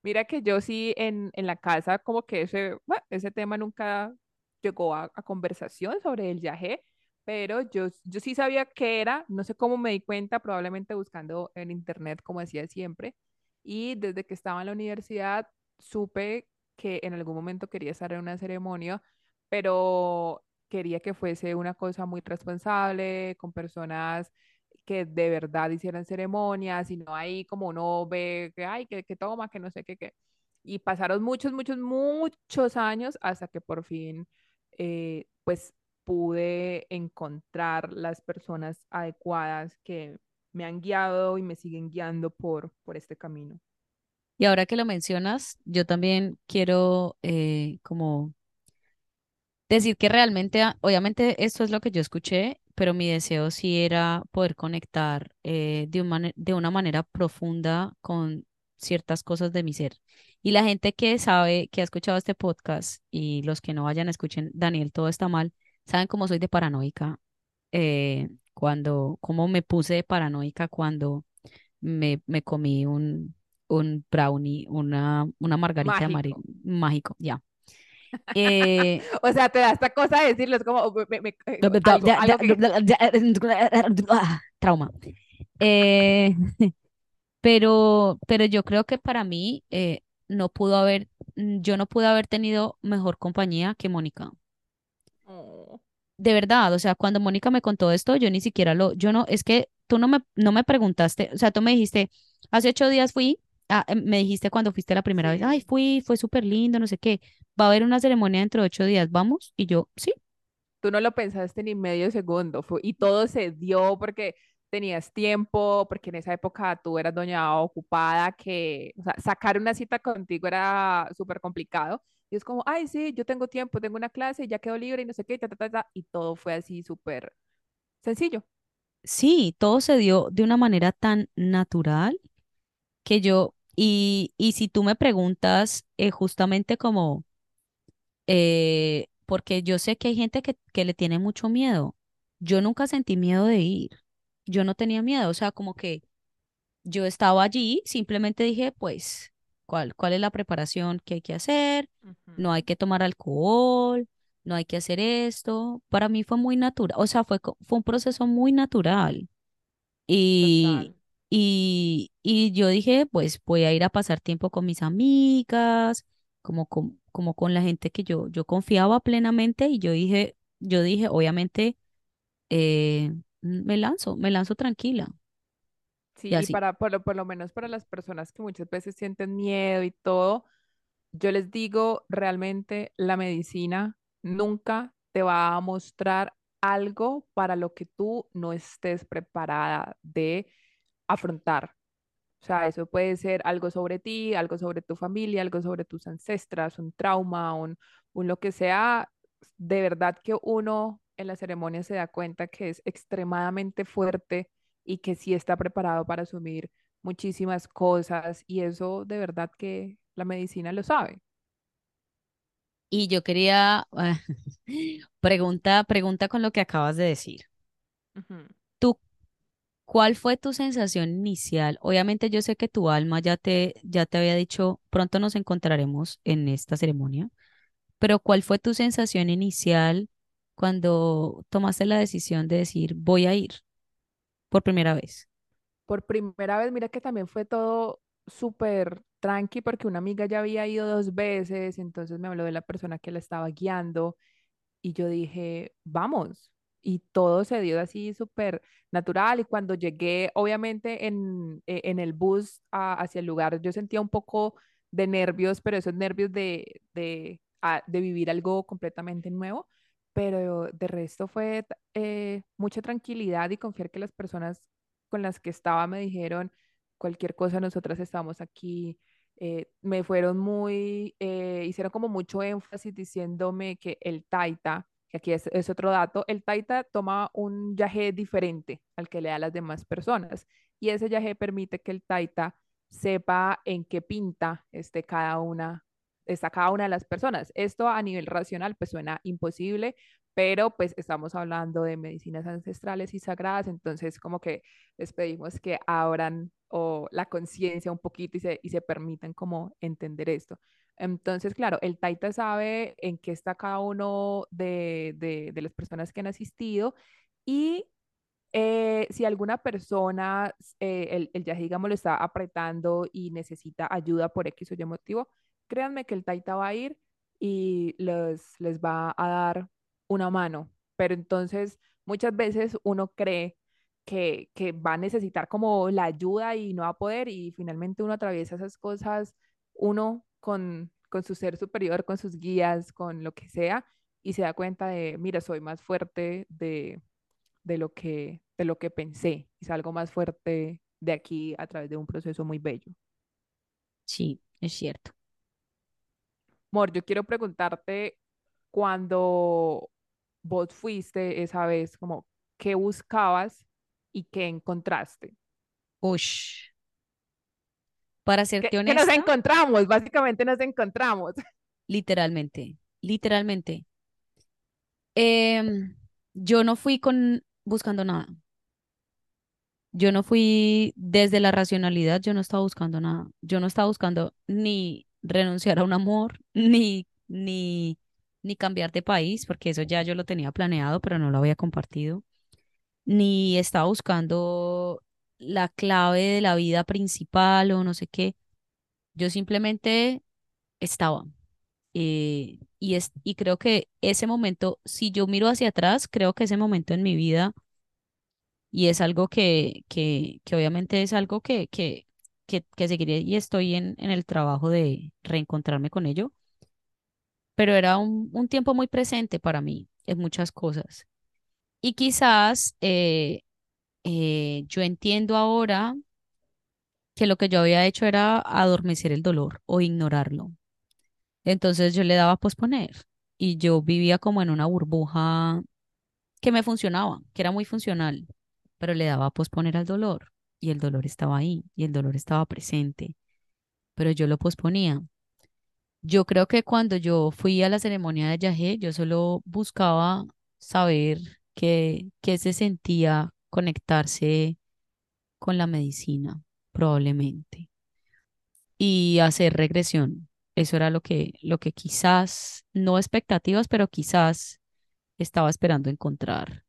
Mira que yo sí en, en la casa como que ese, bueno, ese tema nunca llegó a, a conversación sobre el yagé, pero yo, yo sí sabía qué era, no sé cómo me di cuenta, probablemente buscando en internet como decía siempre, y desde que estaba en la universidad supe que en algún momento quería estar en una ceremonia, pero quería que fuese una cosa muy responsable, con personas que de verdad hicieran ceremonias y no ahí como uno ve que, ay, que, que toma, que no sé qué, qué. Y pasaron muchos, muchos, muchos años hasta que por fin, eh, pues, pude encontrar las personas adecuadas que me han guiado y me siguen guiando por, por este camino. Y ahora que lo mencionas, yo también quiero eh, como decir que realmente, ah, obviamente esto es lo que yo escuché, pero mi deseo sí era poder conectar eh, de un de una manera profunda con ciertas cosas de mi ser. Y la gente que sabe, que ha escuchado este podcast y los que no vayan, escuchen, Daniel, todo está mal, saben cómo soy de paranoica, eh, cuando, cómo me puse de paranoica cuando me, me comí un, un brownie, una, una margarita Mágico. mágico, ya. Eh, O sea, te da esta cosa de decirlo, es como me- me- algo, algo que... trauma. Eh, pero, pero yo creo que para mí eh, no pudo haber, mm, yo no pude haber tenido mejor compañía que Mónica. Oh, De verdad, o sea, cuando Mónica me contó esto, yo ni siquiera lo, yo no, es que tú no me, no me preguntaste, o sea, tú me dijiste, hace ocho días fui, ah, em, me dijiste cuando fuiste la primera vez, ay, fui, fue súper lindo, no sé qué, va a haber una ceremonia dentro de ocho días, ¿vamos? Y yo, sí, Tú no lo pensaste ni medio segundo, fue- y todo se dio porque tenías tiempo, porque en esa época tú eras doña ocupada, que, o sea, sacar una cita contigo era súper complicado. Y es como, ay, sí, yo tengo tiempo, tengo una clase, ya quedo libre y no sé qué, ta, ta, ta", y todo fue así súper sencillo. sí, todo se dio de una manera tan natural que yo, y, y si tú me preguntas eh, justamente como, eh, porque yo sé que hay gente que, que le tiene mucho miedo, yo nunca sentí miedo de ir, yo no tenía miedo, o sea, como que yo estaba allí, simplemente dije, pues, ¿cuál, cuál es la preparación que hay que hacer? No hay que tomar alcohol, no hay que hacer esto. Para mí fue muy natural, o sea, fue, fue un proceso muy natural. Y, Total. Y, y yo dije, pues voy a ir a pasar tiempo con mis amigas, como con, como con la gente que yo, yo confiaba plenamente y yo dije, yo dije, obviamente, eh, me lanzo, me lanzo tranquila. Sí, y para, por lo, por lo menos para las personas que muchas veces sienten miedo y todo, yo les digo, realmente la medicina nunca te va a mostrar algo para lo que tú no estés preparada de afrontar. O sea, eso puede ser algo sobre ti, algo sobre tu familia, algo sobre tus ancestras, un trauma, un, un lo que sea. De verdad que uno en la ceremonia se da cuenta que es extremadamente fuerte y que sí está preparado para asumir muchísimas cosas y eso de verdad que la medicina lo sabe. Y yo quería, pregunta, pregunta con lo que acabas de decir. Ujú. ¿Tú cuál fue tu sensación inicial? Obviamente yo sé que tu alma ya te, ya te había dicho, pronto nos encontraremos en esta ceremonia, pero ¿cuál fue tu sensación inicial cuando tomaste la decisión de decir, voy a ir por primera vez? Por primera vez, mira que también fue todo súper tranqui porque una amiga ya había ido dos veces, entonces me habló de la persona que la estaba guiando y yo dije, vamos. Y todo se dio así súper natural. Y cuando llegué, obviamente en, e- en el bus hacia el lugar, yo sentía un poco de nervios, pero esos nervios de, de, ah, de vivir algo completamente nuevo. Pero de resto fue eh, mucha tranquilidad y confiar que las personas con las que estaba me dijeron cualquier cosa, nosotras estamos aquí. Eh, me fueron muy, eh, hicieron como mucho énfasis diciéndome que el taita, que aquí es, otro dato, el taita toma un yagé diferente al que le da las demás personas y ese yagé permite que el taita sepa en qué pinta esté cada una, está cada una de las personas. Esto a nivel racional pues suena imposible, pero pues estamos hablando de medicinas ancestrales y sagradas, entonces como que les pedimos que abran o la conciencia un poquito y se, y se permitan como entender esto. Entonces, claro, el Taita sabe en qué está cada uno de, de, de las personas que han asistido y eh, si alguna persona, eh, el, el yaje, digamos, lo está apretando y necesita ayuda por X o Y motivo, créanme que el Taita va a ir y les, les va a dar una mano. Pero entonces, muchas veces uno cree que, que va a necesitar como la ayuda y no va a poder y finalmente uno atraviesa esas cosas, uno con, con su ser superior, con sus guías, con lo que sea, y se da cuenta de, mira, soy más fuerte de de lo que, de lo que pensé y salgo más fuerte de aquí a través de un proceso muy bello. Sí, es cierto. Mor, yo quiero preguntarte cuando vos fuiste esa vez, como, ¿qué buscabas y qué encontraste? Ush, para ¿Qué, serte qué nos honesta, encontramos? Básicamente nos encontramos. literalmente, literalmente. em, yo no fui con buscando nada. Yo no fui desde la racionalidad, yo no estaba buscando nada. Yo no estaba buscando ni renunciar a un amor, ni ni, ni cambiar de país, porque eso ya yo lo tenía planeado, pero no lo había compartido, ni estaba buscando la clave de la vida principal o no sé qué. Yo simplemente estaba. eh, y, es, y creo que ese momento, si yo miro hacia atrás, creo que ese momento en mi vida, y es algo que, que, que obviamente es algo que, que, que, que seguiré y estoy en, en el trabajo de reencontrarme con ello, pero era un, un tiempo muy presente para mí en muchas cosas. Y quizás eh, eh, yo entiendo ahora que lo que yo había hecho era adormecer el dolor o ignorarlo. Entonces yo le daba a posponer y yo vivía como en una burbuja que me funcionaba, que era muy funcional, pero le daba a posponer al dolor y el dolor estaba ahí y el dolor estaba presente, pero yo lo posponía. Yo creo que cuando yo fui a la ceremonia de Yahé, yo solo buscaba saber qué, qué se sentía conectarse con la medicina, probablemente, y hacer regresión. Eso era lo que, lo que quizás, no expectativas, pero quizás estaba esperando encontrar.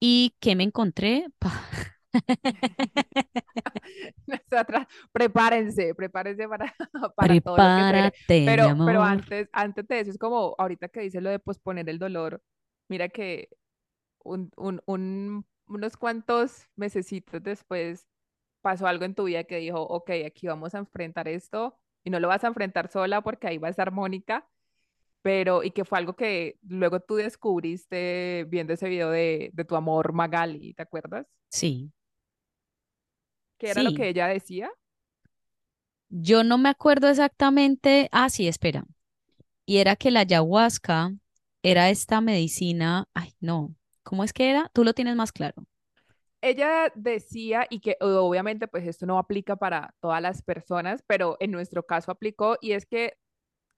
¿Y qué me encontré? Nosotras, prepárense, prepárense para, para todo lo que se viene. Prepárate, mi Pero, pero antes, antes de eso, es como ahorita que dice lo de posponer el dolor, mira que un, un, un- unos cuantos mesecitos después pasó algo en tu vida que dijo, ok, aquí vamos a enfrentar esto y no lo vas a enfrentar sola porque ahí va a estar Mónica, pero y que fue algo que luego tú descubriste viendo ese video de, de tu amor Magali, ¿te acuerdas? Sí, ¿Qué era lo que ella decía? Yo no me acuerdo exactamente. Ah, sí, espera. Y era que la ayahuasca era esta medicina. Ay, no. ¿Cómo es que era? Tú lo tienes más claro. Ella decía, y que obviamente pues esto no aplica para todas las personas, pero en nuestro caso aplicó, y es que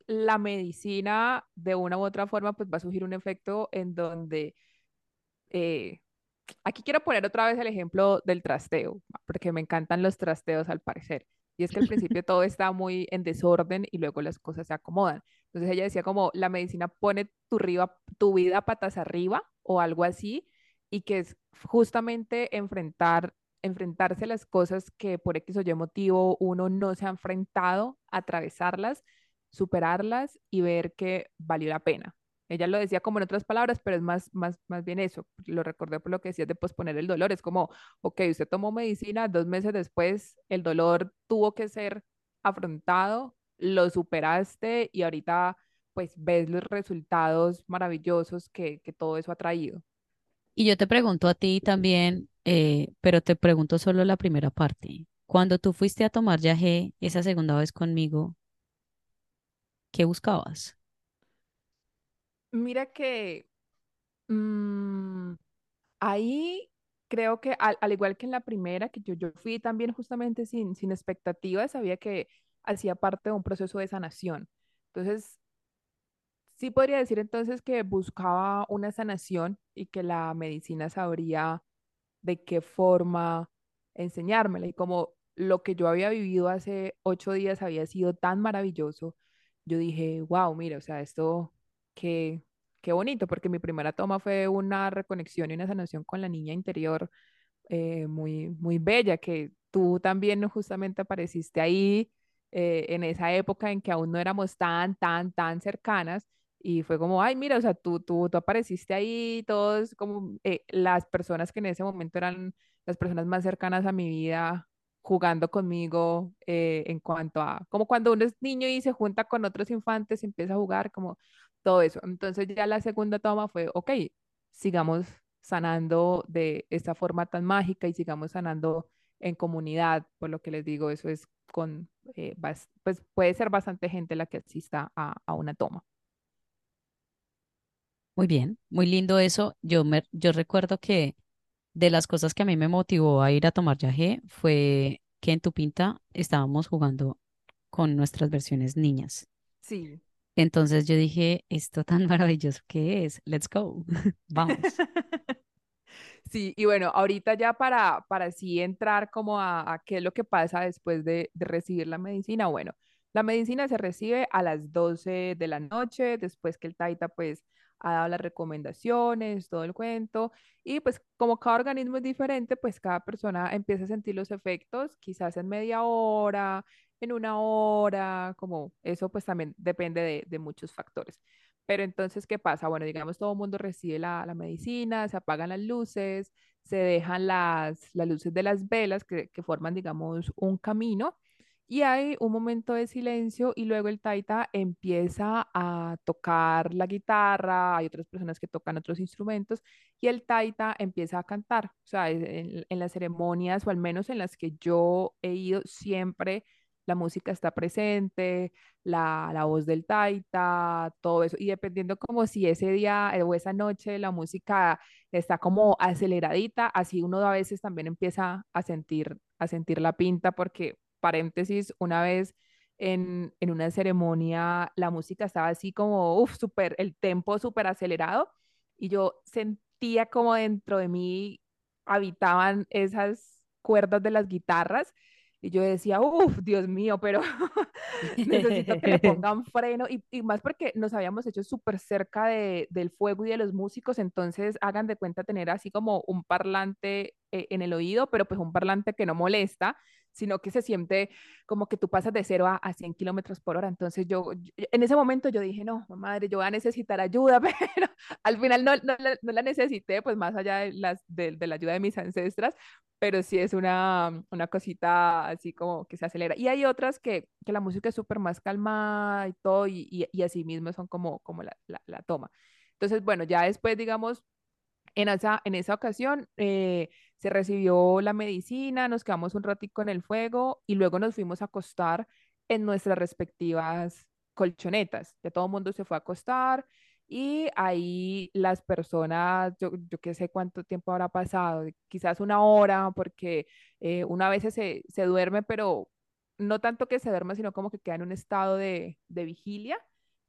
la medicina de una u otra forma pues va a surgir un efecto en donde eh, Aquí quiero poner otra vez el ejemplo del trasteo, porque me encantan los trasteos al parecer. Y es que al principio todo está muy en desorden y luego las cosas se acomodan. Entonces ella decía como la medicina pone tu, riba- tu vida patas arriba o algo así, y que es justamente enfrentar, enfrentarse a las cosas que por X o Y motivo uno no se ha enfrentado, atravesarlas, superarlas y ver que valió la pena. Ella lo decía como en otras palabras, pero es más, más, más bien eso. Lo recordé por lo que decías de posponer el dolor. Es como, ok, usted tomó medicina, dos meses después el dolor tuvo que ser afrontado, lo superaste y ahorita pues ves los resultados maravillosos que, que todo eso ha traído. Y yo te pregunto a ti también, eh, pero te pregunto solo la primera parte. Cuando tú fuiste a tomar yagé esa segunda vez conmigo, ¿qué buscabas? Mira que mm, ahí creo que al, al igual que en la primera, que yo, yo fui también justamente sin, sin expectativas, sabía que hacía parte de un proceso de sanación. Entonces, sí podría decir entonces que buscaba una sanación y que la medicina sabría de qué forma enseñármela. Y como lo que yo había vivido hace ocho días había sido tan maravilloso, yo dije, wow, mira, o sea, esto, qué, qué bonito, porque mi primera toma fue una reconexión y una sanación con la niña interior eh, muy, muy bella, que tú también justamente apareciste ahí eh, en esa época en que aún no éramos tan, tan, tan cercanas. Y fue como, ay, mira, o sea, tú, tú, tú apareciste ahí, todos como eh, las personas que en ese momento eran las personas más cercanas a mi vida jugando conmigo eh, en cuanto a, como cuando uno es niño y se junta con otros infantes, empieza a jugar, como todo eso. Entonces ya la segunda toma fue, ok, sigamos sanando de esta forma tan mágica y sigamos sanando en comunidad, por lo que les digo, eso es con, eh, bas- pues puede ser bastante gente la que asista a, a una toma. Muy bien, muy lindo eso. Yo me, yo recuerdo que de las cosas que a mí me motivó a ir a tomar yagé fue que en tu pinta estábamos jugando con nuestras versiones niñas. Sí. Entonces yo dije, esto tan maravilloso que es, let's go, vamos. Sí, y bueno, ahorita ya para, para así entrar como a, a qué es lo que pasa después de, de recibir la medicina, bueno, La medicina se recibe a las 12 de la noche, después que el taita pues ha dado las recomendaciones, todo el cuento, y pues como cada organismo es diferente, pues cada persona empieza a sentir los efectos, quizás en media hora, en una hora, como eso pues también depende de, de muchos factores. Pero entonces, ¿qué pasa? Bueno, digamos, todo el mundo recibe la, la medicina, se apagan las luces, se dejan las, las luces de las velas que, que forman, digamos, un camino y hay un momento de silencio y luego el taita empieza a tocar la guitarra, hay otras personas que tocan otros instrumentos y el taita empieza a cantar. O sea, en, en las ceremonias o al menos en las que yo he ido, siempre la música está presente, la, la voz del taita, todo eso. Y dependiendo como si ese día eh, o esa noche la música está como aceleradita, así uno a veces también empieza a sentir, a sentir la pinta porque paréntesis, una vez en, en una ceremonia la música estaba así como, uff, súper, el tempo súper acelerado y yo sentía como dentro de mí habitaban esas cuerdas de las guitarras y yo decía, uff, Dios mío, pero necesito que le pongan freno y, y más porque nos habíamos hecho súper cerca de, del fuego y de los músicos, entonces hagan de cuenta tener así como un parlante eh, en el oído, pero pues un parlante que no molesta sino que se siente como que tú pasas de 0 a, a 100 kilómetros por hora. Entonces yo, yo, en ese momento yo dije, no, madre, yo voy a necesitar ayuda, pero al final no, no, no la necesité, pues más allá de, las, de, de, la ayuda de mis ancestras, pero sí es una, una cosita así como que se acelera. Y hay otras que, que la música es súper más calmada y todo, y, y, y, así mismo son como, como la, la, la toma. Entonces, bueno, ya después, digamos, en esa, en esa ocasión eh, se recibió la medicina, nos quedamos un ratico en el fuego y luego nos fuimos a acostar en nuestras respectivas colchonetas. Ya todo el mundo se fue a acostar y ahí las personas, yo, yo qué sé cuánto tiempo habrá pasado, quizás una hora, porque eh, una vez se, se duerme, pero no tanto que se duerma, sino como que queda en un estado de, de vigilia.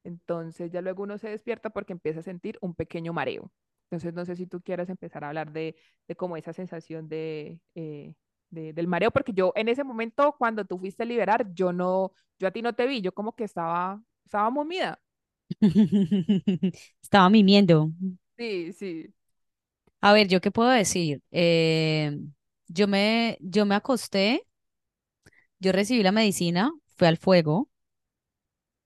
Entonces ya luego uno se despierta porque empieza a sentir un pequeño mareo. Entonces, no sé si tú quieras empezar a hablar de, de como esa sensación de, eh, de, del mareo, porque yo en ese momento, cuando tú fuiste a liberar, yo no, yo a ti no te vi, yo como que estaba, estaba momida. estaba mimiendo. Sí, sí. A ver, ¿yo qué puedo decir? Eh, yo me, yo me acosté, yo recibí la medicina, fui al fuego,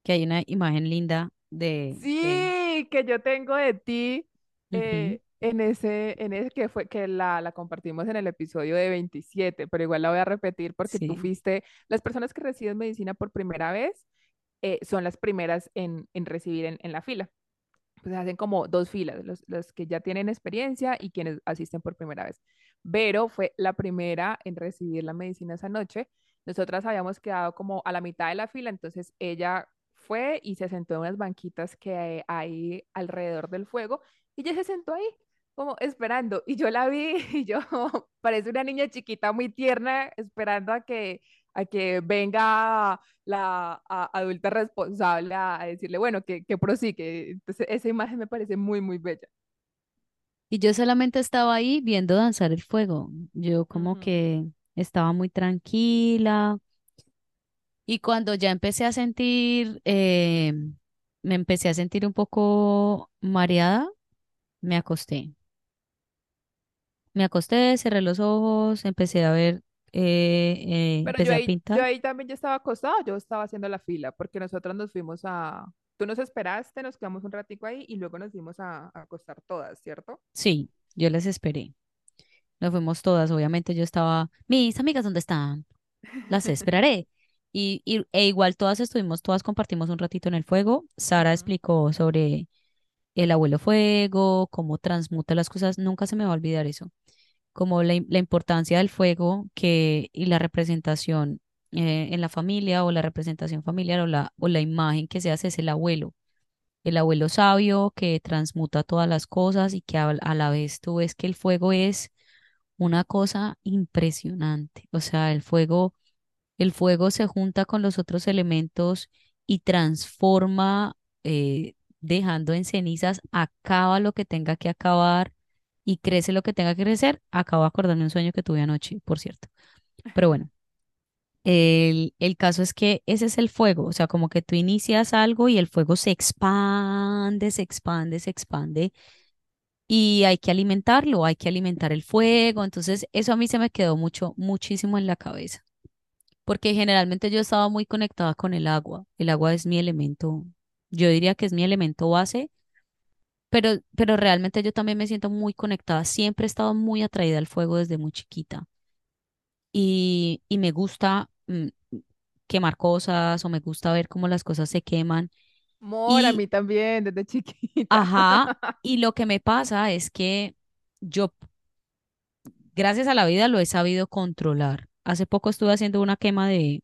que hay una imagen linda de... Sí, de... que yo tengo de ti eh, en ese, en ese que fue que la, la, compartimos en el episodio de 27, pero igual la voy a repetir porque sí. tú fuiste, las personas que reciben medicina por primera vez eh, son las primeras en, en recibir en, en, la fila. Pues hacen como dos filas, los, los, que ya tienen experiencia y quienes asisten por primera vez. Vero fue la primera en recibir la medicina esa noche. Nosotras habíamos quedado como a la mitad de la fila, entonces ella fue y se sentó en unas banquitas que hay alrededor del fuego y ella se sentó ahí, como esperando. Y yo la vi y yo, parece una niña chiquita muy tierna, esperando a que, a que venga la a, adulta responsable a, a, decirle, bueno, que, que prosigue. Entonces, esa imagen me parece muy, muy bella. Y yo solamente estaba ahí viendo danzar el fuego. Yo como uh -huh. que estaba muy tranquila. Y cuando ya empecé a sentir, eh, me empecé a sentir un poco mareada, me acosté. Me acosté, cerré los ojos, empecé a ver, eh, eh, Pero empecé yo a ahí, pintar. yo ahí también ya estaba acostada, yo estaba haciendo la fila, porque nosotros nos fuimos a... Tú nos esperaste, nos quedamos un ratico ahí y luego nos fuimos a, a acostar todas, ¿cierto? Sí, yo les esperé. Nos fuimos todas, obviamente yo estaba, mis amigas, ¿dónde están? Las esperaré. Y, y e igual todas estuvimos, todas compartimos un ratito en el fuego. Sara Ujú. explicó sobre el abuelo fuego, cómo transmuta las cosas. Nunca se me va a olvidar eso. Como la, la importancia del fuego que, y la representación eh, en la familia o la representación familiar o la, o la imagen que se hace es el abuelo. El abuelo sabio que transmuta todas las cosas y que a, a la vez tú ves que el fuego es una cosa impresionante. O sea, el fuego el fuego se junta con los otros elementos y transforma, eh, dejando en cenizas, acaba lo que tenga que acabar y crece lo que tenga que crecer. Acabo de acordarme un sueño que tuve anoche, por cierto. Pero bueno, El, el caso es que ese es el fuego, o sea, como que tú inicias algo y el fuego se expande, se expande, se expande y hay que alimentarlo, hay que alimentar el fuego. Entonces, eso a mí se me quedó mucho, muchísimo en la cabeza, porque generalmente yo estaba muy conectada con el agua. El agua es mi elemento, yo diría que es mi elemento base, pero, pero realmente yo también me siento muy conectada. Siempre he estado muy atraída al fuego desde muy chiquita y, y me gusta mm, quemar cosas o me gusta ver cómo las cosas se queman. Mora, a Y, mí también, desde chiquita. ajá, y lo que me pasa es que yo, gracias a la vida, lo he sabido controlar. Hace poco estuve haciendo una quema de,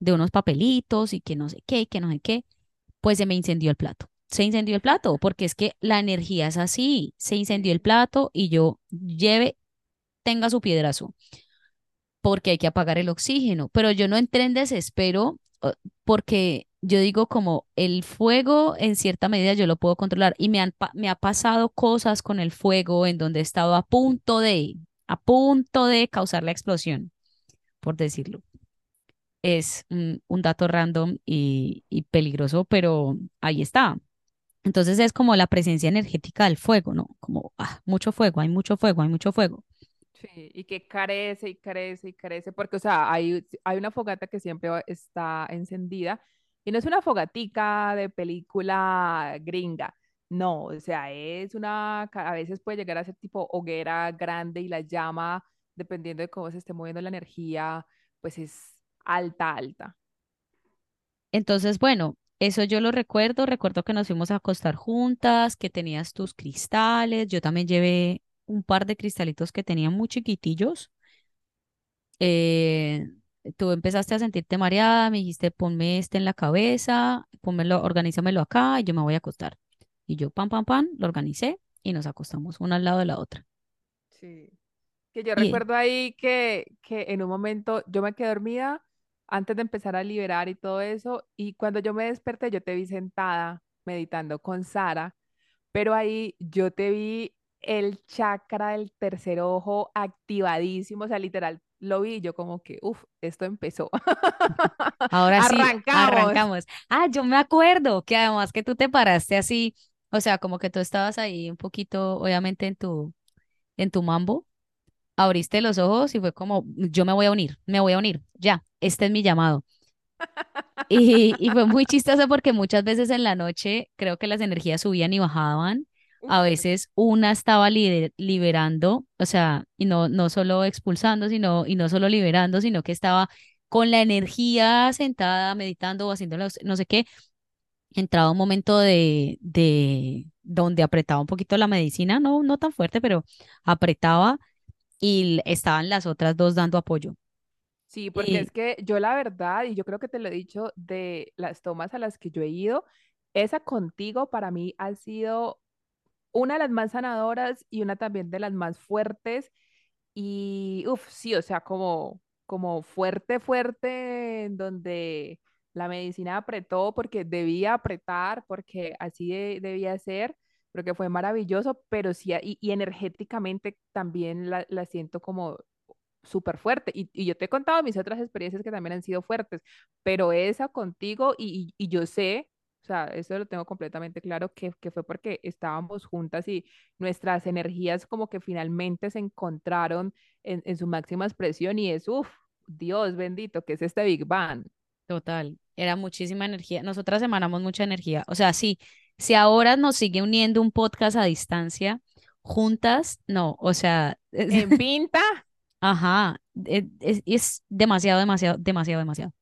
de unos papelitos y que no sé qué, y que no sé qué, pues se me incendió el plato. Se incendió el plato, porque es que la energía es así. Se incendió el plato y yo lleve, tenga su piedrazo. porque hay que apagar el oxígeno, pero yo no entré en desespero porque yo digo como el fuego en cierta medida yo lo puedo controlar y me han, me ha pasado cosas con el fuego en donde he estado a punto de, a punto de causar la explosión, por decirlo. Es un dato random y, peligroso, pero ahí está. Entonces es como la presencia energética del fuego, ¿no? Como ah, mucho fuego, hay mucho fuego, hay mucho fuego. Sí, y que carece y carece y carece, porque, o sea, hay, hay una fogata que siempre está encendida y no es una fogatica de película gringa, no, o sea, es una, a veces puede llegar a ser tipo hoguera grande y la llama, dependiendo de cómo se esté moviendo la energía, pues es alta, alta. Entonces, bueno, eso yo lo recuerdo. Recuerdo que nos fuimos a acostar juntas, que tenías tus cristales. Yo también llevé un par de cristalitos que tenían muy chiquitillos. Eh, tú empezaste a sentirte mareada, me dijiste, ponme este en la cabeza, pónmelo, organízamelo acá y yo me voy a acostar. Y yo, pam, pam, pam, lo organicé y nos acostamos una al lado de la otra. Sí. Que yo Y recuerdo ahí que, que en un momento yo me quedé dormida antes de empezar a liberar y todo eso, y cuando yo me desperté yo te vi sentada meditando con Sara, pero ahí yo te vi el chakra del tercer ojo activadísimo, o sea, literal, lo vi y yo como que, uff, esto empezó. ahora sí, Arrancamos. arrancamos. Ah, yo me acuerdo que además que tú te paraste así, o sea, como que tú estabas ahí un poquito, obviamente, en tu, en tu mambo abriste los ojos y fue como, yo me voy a unir, me voy a unir, ya, este es mi llamado. Y, y fue muy chistoso porque muchas veces en la noche creo que las energías subían y bajaban. A veces una estaba lider- liberando, o sea, y no, no solo expulsando, sino, y no solo liberando, sino que estaba con la energía sentada, meditando o haciendo los- no sé qué. Entraba un momento de, de donde apretaba un poquito la medicina, no, no tan fuerte, pero apretaba y estaban las otras dos dando apoyo. Sí, porque es que yo la verdad, y yo creo que te lo he dicho, de las tomas a las que yo he ido, esa contigo para mí ha sido una de las más sanadoras y una también de las más fuertes. Y, uff, sí, o sea, como, como fuerte, fuerte, en donde la medicina apretó porque debía apretar, porque así de- debía ser, porque fue maravilloso, pero sí, y, y energéticamente también la, la siento como súper fuerte. Y, y yo te he contado mis otras experiencias que también han sido fuertes, pero esa contigo y, y, y yo sé, o sea, eso lo tengo completamente claro, que, que fue porque estábamos juntas y nuestras energías como que finalmente se encontraron en, en su máxima expresión y es, uff, Dios bendito, que es este Big Bang. total, era muchísima energía. Nosotras emanamos mucha energía. O sea, sí, si ahora nos sigue uniendo un podcast a distancia, juntas, no, o sea, En pinta, ajá, es, es, es demasiado, demasiado, demasiado, demasiado.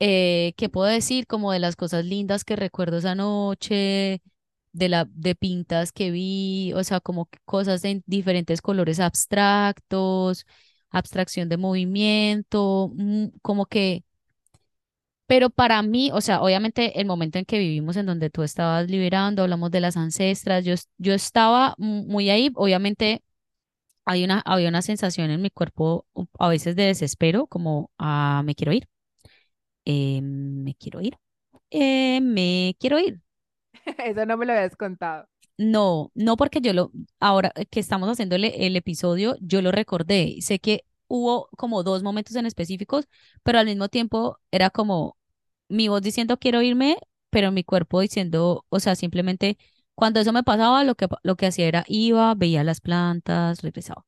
Eh, ¿qué puedo decir? Como de las cosas lindas que recuerdo esa noche, de la, de pintas que vi, o sea, como cosas en diferentes colores abstractos, abstracción de movimiento, mm, como que, pero para mí, o sea, obviamente el momento en que vivimos en donde tú estabas liberando, hablamos de las ancestras, yo, yo estaba mu- muy ahí, obviamente hay una, había una sensación en mi cuerpo a veces de desespero, como, ah, me quiero ir, eh, me quiero ir, eh, me quiero ir. eso no me lo habías contado. No, no porque yo lo, ahora que estamos haciendo el, el episodio, yo lo recordé. Sé que hubo como dos momentos en específicos, pero al mismo tiempo era como mi voz diciendo quiero irme, pero mi cuerpo diciendo, o sea, simplemente cuando eso me pasaba, lo que, lo que hacía era iba, veía las plantas, regresaba.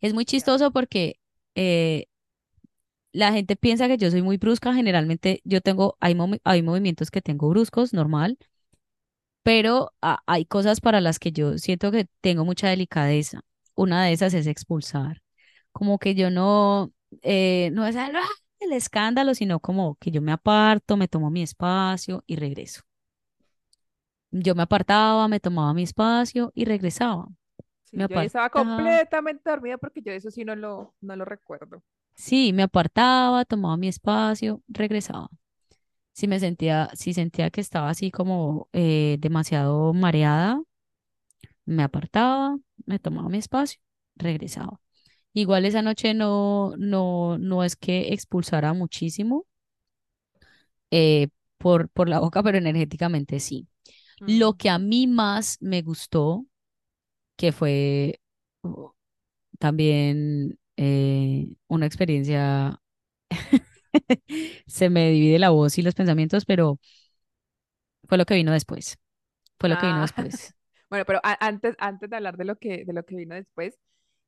Es muy chistoso porque eh, la gente piensa que yo soy muy brusca. Generalmente yo tengo, hay, movi- hay movimientos que tengo bruscos, normal, pero hay cosas para las que yo siento que tengo mucha delicadeza. Una de esas es expulsar. Como que yo no, eh, no es "Ah, el escándalo, sino como que yo me aparto, me tomo mi espacio y regreso. Yo me apartaba, me tomaba mi espacio y regresaba. Me Sí, yo estaba completamente dormida porque yo eso sí no lo, no lo recuerdo. Sí, me apartaba, tomaba mi espacio, regresaba. Si me sentía, si sentía que estaba así como eh, demasiado mareada, me apartaba, me tomaba mi espacio, regresaba. Igual esa noche no, no, no es que expulsara muchísimo eh, por, por la boca, pero energéticamente sí. Lo Mm. que a mí más me gustó, que fue uh, también eh, una experiencia, se me divide la voz y los pensamientos, pero fue lo que vino después. Fue lo que vino Ah, después. bueno, pero antes, antes de hablar de lo que, de lo que vino después,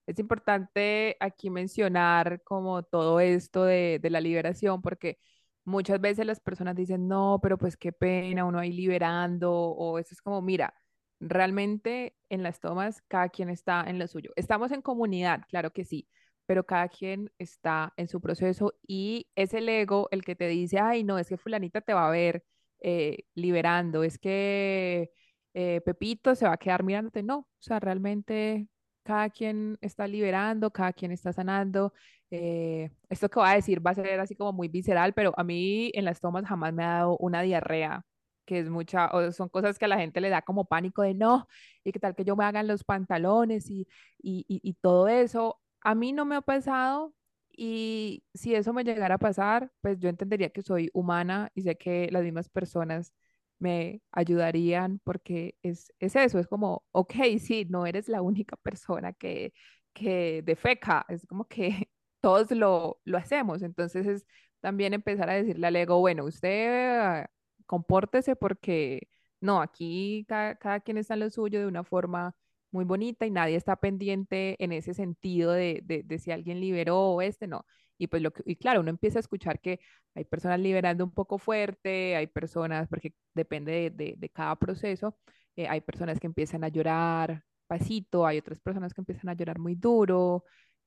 es importante aquí mencionar como todo esto de, de la liberación, porque muchas veces las personas dicen, no, pero pues qué pena, uno ahí liberando, o eso es como, mira, realmente en las tomas cada quien está en lo suyo. Estamos en comunidad, claro que sí, pero cada quien está en su proceso y es el ego el que te dice, ay, no, es que fulanita te va a ver eh, liberando, es que eh, Pepito se va a quedar mirándote. No, o sea, realmente cada quien está liberando, cada quien está sanando. Eh, esto que voy a decir va a ser así como muy visceral, pero a mí en las tomas jamás me ha dado una diarrea, que es mucha, o son cosas que a la gente le da como pánico de no, y qué tal que yo me hagan los pantalones y, y, y, y todo eso. A mí no me ha pasado. Y si eso me llegara a pasar, pues yo entendería que soy humana y sé que las mismas personas me ayudarían porque es, es eso, es como, ok, sí, no eres la única persona que, que defeca, es como que todos lo, lo hacemos, entonces es también empezar a decirle al ego, bueno, usted ah, compórtese porque no, aquí cada, cada quien está en lo suyo de una forma muy bonita y nadie está pendiente en ese sentido de, de, de si alguien liberó o este, no. Y pues lo y claro, uno empieza a escuchar que hay personas liberando un poco fuerte, hay personas, porque depende de, de, de cada proceso, eh, hay personas que empiezan a llorar pasito, hay otras personas que empiezan a llorar muy duro,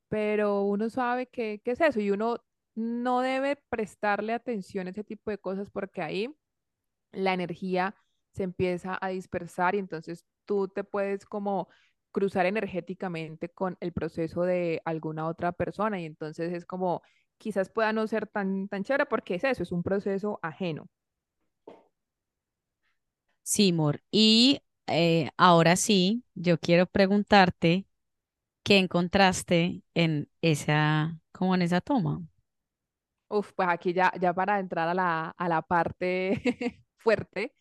pero uno sabe que, que es eso y uno no debe prestarle atención a ese tipo de cosas porque ahí la energía se empieza a dispersar y entonces tú te puedes como cruzar energéticamente con el proceso de alguna otra persona y entonces es como quizás pueda no ser tan, tan chévere porque es eso, es un proceso ajeno. Sí, Mor. Y eh, ahora sí, yo quiero preguntarte qué encontraste en esa, como en esa toma. Uf, pues aquí ya, ya para entrar a la, a la parte fuerte,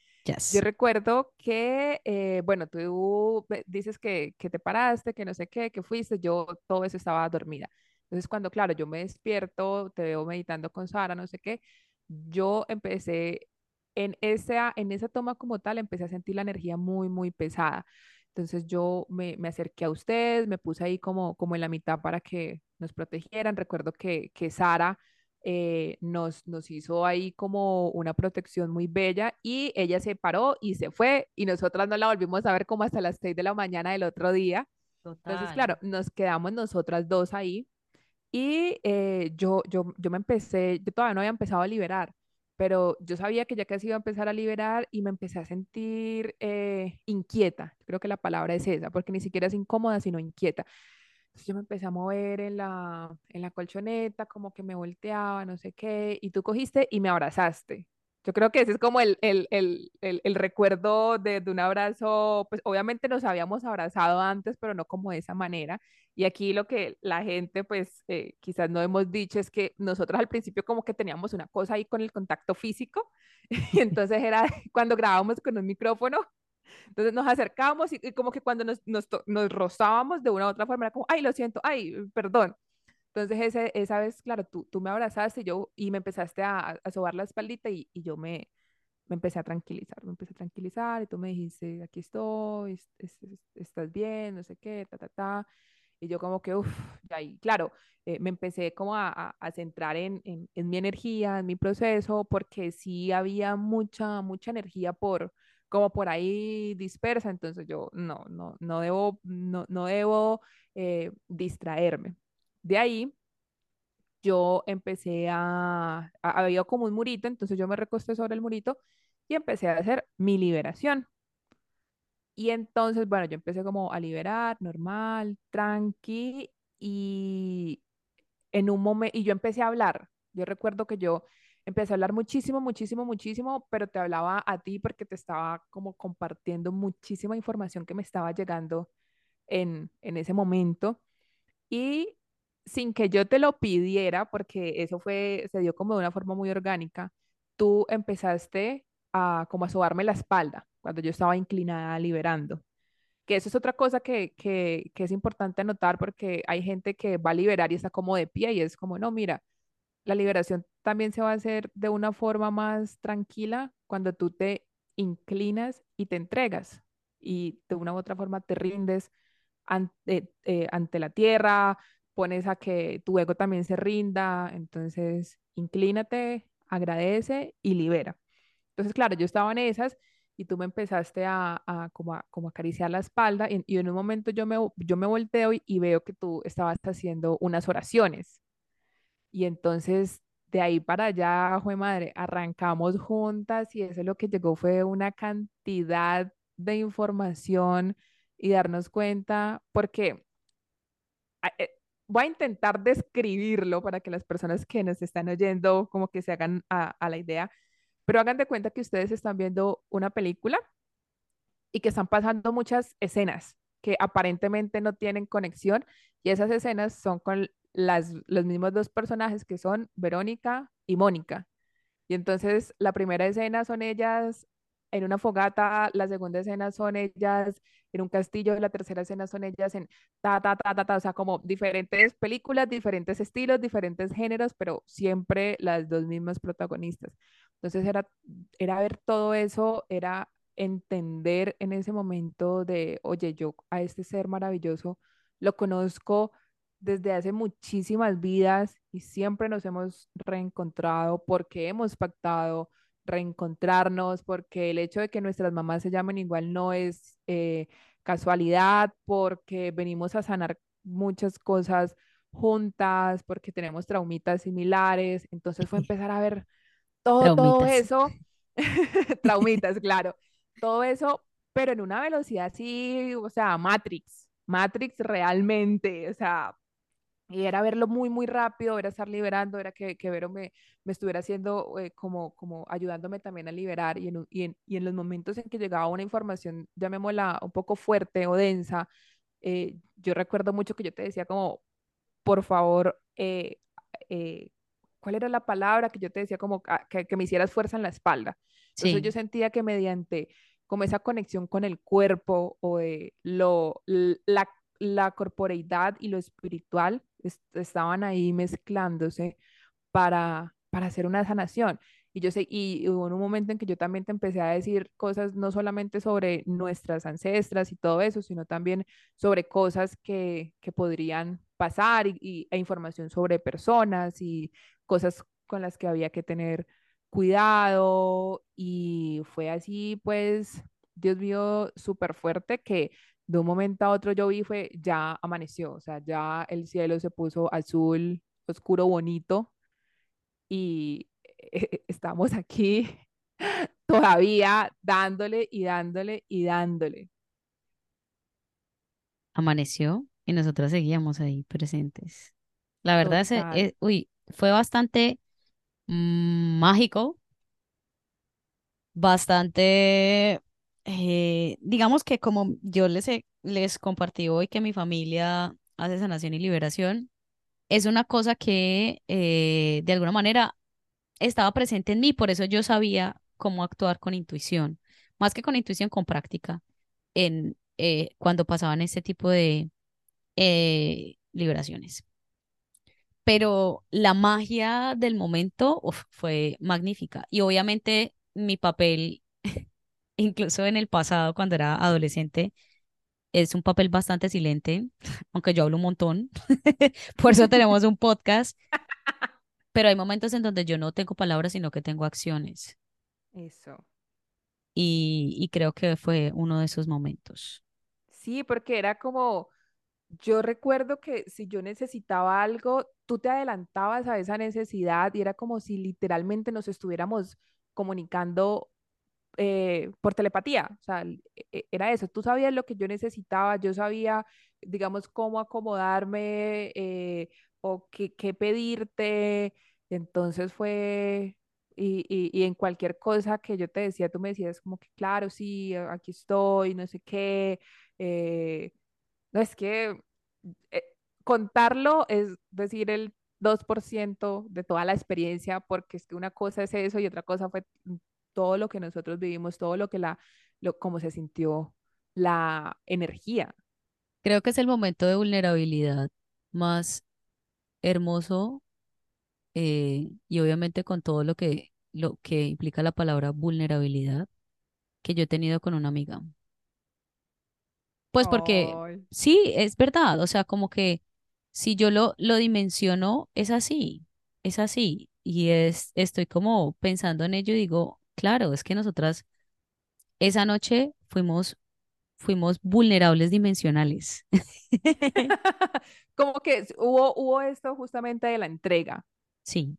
Yo Yes. recuerdo que, eh, bueno, tú dices que, que te paraste, que no sé qué, que fuiste, yo todo eso estaba dormida. Entonces, cuando, claro, yo me despierto, te veo meditando con Sara, no sé qué, yo empecé en esa, en esa toma como tal, empecé a sentir la energía muy, muy pesada. Entonces, yo me, me acerqué a ustedes, me puse ahí como, como en la mitad para que nos protegieran. Recuerdo que, que Sara eh, nos, nos hizo ahí como una protección muy bella y ella se paró y se fue y nosotras no la volvimos a ver como hasta las seis de la mañana del otro día. Entonces, Total. claro, nos quedamos nosotras dos ahí y eh, yo, yo, yo me empecé, yo todavía no había empezado a liberar, pero yo sabía que ya casi iba a empezar a liberar y me empecé a sentir eh, inquieta. Creo que la palabra es esa, porque ni siquiera es incómoda, sino inquieta. Yo me empecé a mover en la, en la colchoneta, como que me volteaba, no sé qué, y tú cogiste y me abrazaste. Yo creo que ese es como el, el, el, el recuerdo de, de un abrazo, pues obviamente nos habíamos abrazado antes, pero no como de esa manera. Y aquí lo que la gente, pues eh, quizás no hemos dicho es que nosotros al principio como que teníamos una cosa ahí con el contacto físico, y entonces era cuando grabábamos con un micrófono, entonces nos acercábamos y, y como que cuando nos, nos, nos rozábamos de una u otra forma, era como, ay, lo siento, ay, perdón. Entonces ese, esa vez, claro, tú, tú me abrazaste y, yo, y me empezaste a, a sobar la espaldita y, y yo me, me empecé a tranquilizar, me empecé a tranquilizar y tú me dijiste, aquí estoy, es- es- es- estás bien, no sé qué, ta, ta, ta. Y yo como que, uff, y claro, eh, me empecé como a, a- a centrar en, en, en mi energía, en mi proceso, porque sí había mucha, mucha energía por, como por ahí dispersa, entonces yo no, no, no debo, no, no debo eh, distraerme. De ahí yo empecé a, a- había como un murito, entonces yo me recosté sobre el murito y empecé a hacer mi liberación. Y entonces, bueno, yo empecé como a liberar, normal, tranqui, y en un momento, y yo empecé a hablar. Yo recuerdo que yo empecé a hablar muchísimo, muchísimo, muchísimo, pero te hablaba a ti porque te estaba como compartiendo muchísima información que me estaba llegando en, en ese momento. Y sin que yo te lo pidiera, porque eso fue, se dio como de una forma muy orgánica, tú empezaste a como a sobarme la espalda cuando yo estaba inclinada liberando. Que eso es otra cosa que, que, que es importante anotar porque hay gente que va a liberar y está como de pie y es como, no, mira, la liberación también se va a hacer de una forma más tranquila cuando tú te inclinas y te entregas y de una u otra forma te rindes ante, eh, ante la tierra, pones a que tu ego también se rinda, entonces inclínate, agradece y libera. Entonces, claro, yo estaba en esas y tú me empezaste a, a como, a como acariciar la espalda y, en un momento yo me, yo me volteo y veo que tú estabas haciendo unas oraciones. Y entonces de ahí para allá, jue madre, arrancamos juntas y eso lo que llegó fue una cantidad de información y darnos cuenta, porque eh, voy a intentar describirlo para que las personas que nos están oyendo como que se hagan a, a la idea, pero hagan de cuenta que ustedes están viendo una película y que están pasando muchas escenas que aparentemente no tienen conexión y esas escenas son con las, los mismos dos personajes que son Verónica y Mónica. Y entonces la primera escena son ellas en una fogata, la segunda escena son ellas en un castillo, la tercera escena son ellas en ta, ta, ta, ta, ta, o sea, como diferentes películas, diferentes estilos, diferentes géneros, pero siempre las dos mismas protagonistas. Entonces era, era ver todo eso, era entender en ese momento de, oye, yo a este ser maravilloso lo conozco desde hace muchísimas vidas y siempre nos hemos reencontrado porque hemos pactado reencontrarnos, porque el hecho de que nuestras mamás se llamen igual no es eh, casualidad, porque venimos a sanar muchas cosas juntas, porque tenemos traumitas similares. Entonces fue empezar a ver todo, todo eso, traumitas, claro, todo eso, pero en una velocidad así, o sea, Matrix, Matrix realmente, o sea, y era verlo muy, muy rápido, era estar liberando, era que, que Vero me, me estuviera haciendo eh, como, como ayudándome también a liberar y en, y, en, y en los momentos en que llegaba una información, llamémosla un poco fuerte o densa, eh, yo recuerdo mucho que yo te decía como, por favor, eh, eh, ¿cuál era la palabra que yo te decía como ah, que, que me hicieras fuerza en la espalda? Entonces yo sentía que mediante como esa conexión con el cuerpo o de lo, la, la corporeidad y lo espiritual est- estaban ahí mezclándose para, para hacer una sanación. Y yo sé, y hubo un momento en que yo también te empecé a decir cosas no solamente sobre nuestras ancestras y todo eso, sino también sobre cosas que, que podrían pasar y- e información sobre personas y cosas con las que había que tener cuidado. Y fue así, pues, Dios mío, súper fuerte que de un momento a otro yo vi fue, ya amaneció, o sea, ya el cielo se puso azul, oscuro, bonito y estamos aquí todavía dándole y dándole y dándole. amaneció y nosotras seguíamos ahí presentes. La verdad es, eh, uy, fue bastante mágico, bastante, eh, digamos que como yo les, les compartí hoy que mi familia hace sanación y liberación, es una cosa que eh, de alguna manera estaba presente en mí, por eso yo sabía cómo actuar con intuición, más que con intuición, con práctica, en eh, cuando pasaban este tipo de liberaciones. pero la magia del momento fue magnífica. Y obviamente mi papel, incluso en el pasado, cuando era adolescente, es un papel bastante silente, aunque yo hablo un montón. Por eso tenemos un podcast. Pero hay momentos en donde yo no tengo palabras, sino que tengo acciones. Eso. Y, y creo que fue uno de esos momentos. Sí, porque era como, yo recuerdo que si yo necesitaba algo, tú te adelantabas a esa necesidad y era como si literalmente nos estuviéramos comunicando eh, por telepatía. O sea, e- era eso. Tú sabías lo que yo necesitaba, yo sabía, digamos, cómo acomodarme eh, o qué, qué pedirte. Entonces fue, y, y, y en cualquier cosa que yo te decía, tú me decías como que, claro, sí, aquí estoy, no sé qué. eh, no es que eh, contarlo es decir el 2% de toda la experiencia, porque es que una cosa es eso y otra cosa fue todo lo que nosotros vivimos, todo lo que la, lo, cómo se sintió la energía. Creo que es el momento de vulnerabilidad más hermoso eh, y obviamente con todo lo que, lo que implica la palabra vulnerabilidad que yo he tenido con una amiga. Pues porque sí, es verdad, o sea, como que si yo lo, lo dimensiono, es así, es así. Y es, estoy como pensando en ello y digo, claro, es que nosotras esa noche fuimos, fuimos vulnerables dimensionales. Como que hubo, hubo esto justamente de la entrega. Sí,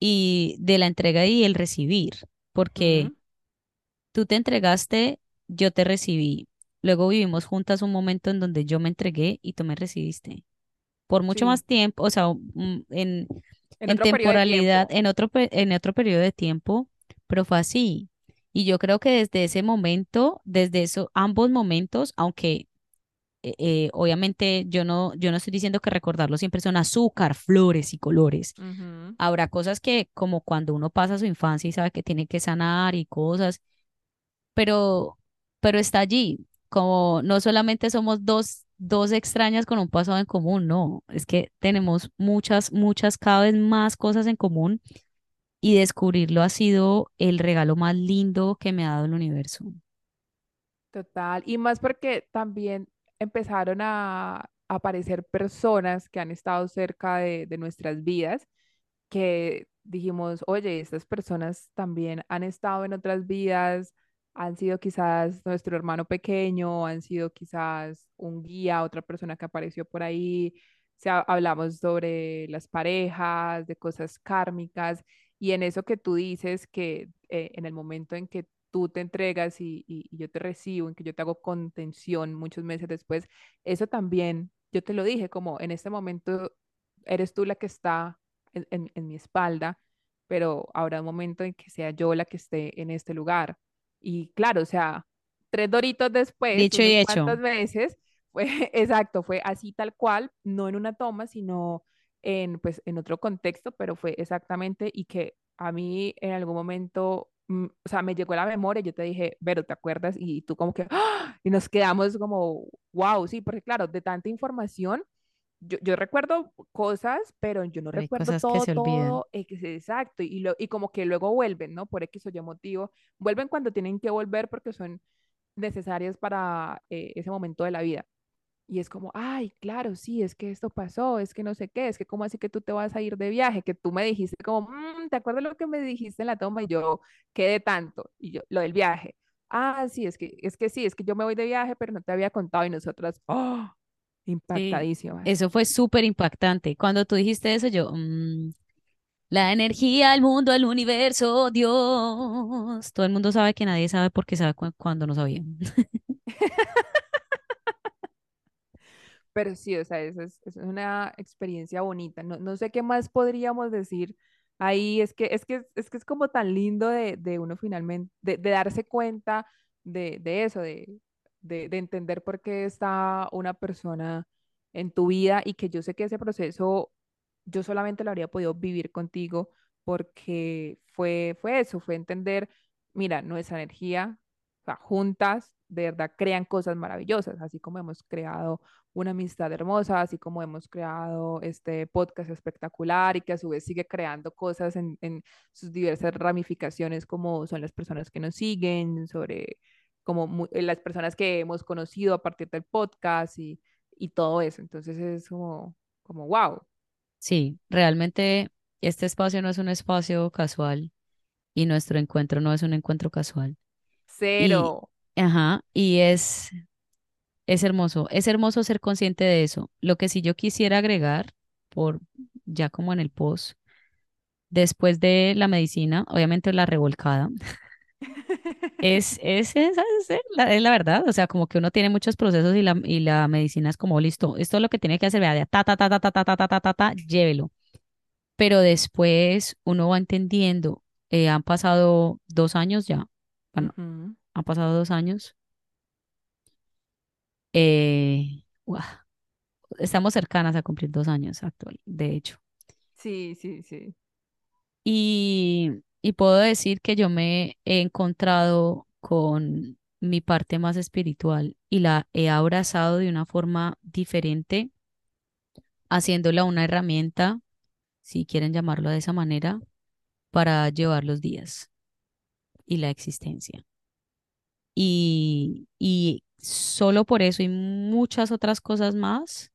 y de la entrega y el recibir, porque tú te entregaste, yo te recibí. Luego vivimos juntas un momento en donde yo me entregué y tú me recibiste. Por mucho Sí, más tiempo, o sea, mm, en, en temporalidad, en otro, en otro periodo de tiempo, pero fue así. Y yo creo que desde ese momento, desde eso, ambos momentos, aunque eh, eh, obviamente yo no, yo no estoy diciendo que recordarlo siempre son azúcar, flores y colores. Ujú, Habrá cosas que, como cuando uno pasa su infancia y sabe que tiene que sanar y cosas, pero, pero está allí. Como no solamente somos dos, dos extrañas con un pasado en común, no, es que tenemos muchas, muchas, cada vez más cosas en común y descubrirlo ha sido el regalo más lindo que me ha dado el universo. Total. Y más porque también empezaron a aparecer personas que han estado cerca de, nuestras vidas que dijimos, oye, estas personas también han estado en otras vidas, han sido quizás nuestro hermano pequeño, han sido quizás un guía, otra persona que apareció por ahí. O sea, hablamos sobre las parejas, de cosas kármicas, y en eso que tú dices que eh, en el momento en que tú te entregas y, yo te recibo, en que yo te hago contención muchos meses después, eso también, yo te lo dije, como en este momento eres tú la que está en, en- en mi espalda, pero habrá un momento en que sea yo la que esté en este lugar. Y claro, o sea, tres doritos después, Dicho y hecho, cuantos meses, fue exacto, fue así tal cual, no en una toma, sino en, pues, en otro contexto, pero fue exactamente y que a mí en algún momento, mm, o sea, me llegó a la memoria, y yo te dije, Vero, ¿te acuerdas? Y tú como que, ¡ah! y nos quedamos como, wow, sí, porque claro, de tanta información yo, yo recuerdo cosas, pero yo no pero recuerdo cosas que todo, todo, exacto, y, lo, y como que luego vuelven, ¿no? Por X o Y motivo, vuelven cuando tienen que volver porque son necesarias para eh, ese momento de la vida. Y es como, ay, claro, sí, es que esto pasó, es que no sé qué, es que cómo así que tú te vas a ir de viaje, que tú me dijiste como, "Mm, ¿te acuerdas lo que me dijiste en la toma? Y yo, ¿qué de tanto? Y yo, lo del viaje. Ah, sí, es que, es que sí, es que yo me voy de viaje, pero no te había contado y nosotras, oh, Sí, impactadísimas. eso fue súper impactante. Cuando tú dijiste eso, yo, mm, la energía, el mundo, el universo, Dios. Todo el mundo sabe que nadie sabe porque sabe cu- cuando no sabía. Pero sí, o sea, eso es, eso es una experiencia bonita. No, no sé qué más podríamos decir ahí. Es que es, que, es, que es como tan lindo de, de uno finalmente, de, de darse cuenta de, de eso, de, de, de entender por qué está una persona en tu vida y que yo sé que ese proceso yo solamente lo habría podido vivir contigo porque fue, fue eso, fue entender, mira, nuestra energía sea, juntas de verdad crean cosas maravillosas, así como hemos creado una amistad hermosa, así como hemos creado este podcast espectacular y que a su vez sigue creando cosas en, en sus diversas ramificaciones, como son las personas que nos siguen, sobre como las personas que hemos conocido a partir del podcast y, y todo eso. Entonces es como, como, wow. Sí, realmente este espacio no es un espacio casual y nuestro encuentro no es un encuentro casual. Cero. ajá, y es, es hermoso, es hermoso ser consciente de eso. Lo que sí yo quisiera agregar, por ya como en el post, después de la medicina, obviamente la revolcada, es, es, es, la, es, la, verdad, o sea, como que uno tiene muchos procesos y la, y la medicina es como, listo, esto es lo que tiene que hacer, vea, ta, ta, ta, ta, ta, ta, ta, ta, ta, ta, ta, llévelo. Pero después uno va entendiendo, eh, han pasado dos años ya, bueno, han pasado dos años. Eh, estamos cercanas a cumplir dos años actual, de hecho. Sí, sí, sí. Y, y puedo decir que yo me he encontrado con mi parte más espiritual y la he abrazado de una forma diferente, haciéndola una herramienta, si quieren llamarlo de esa manera, para llevar los días y la existencia. Y, y solo por eso y muchas otras cosas más,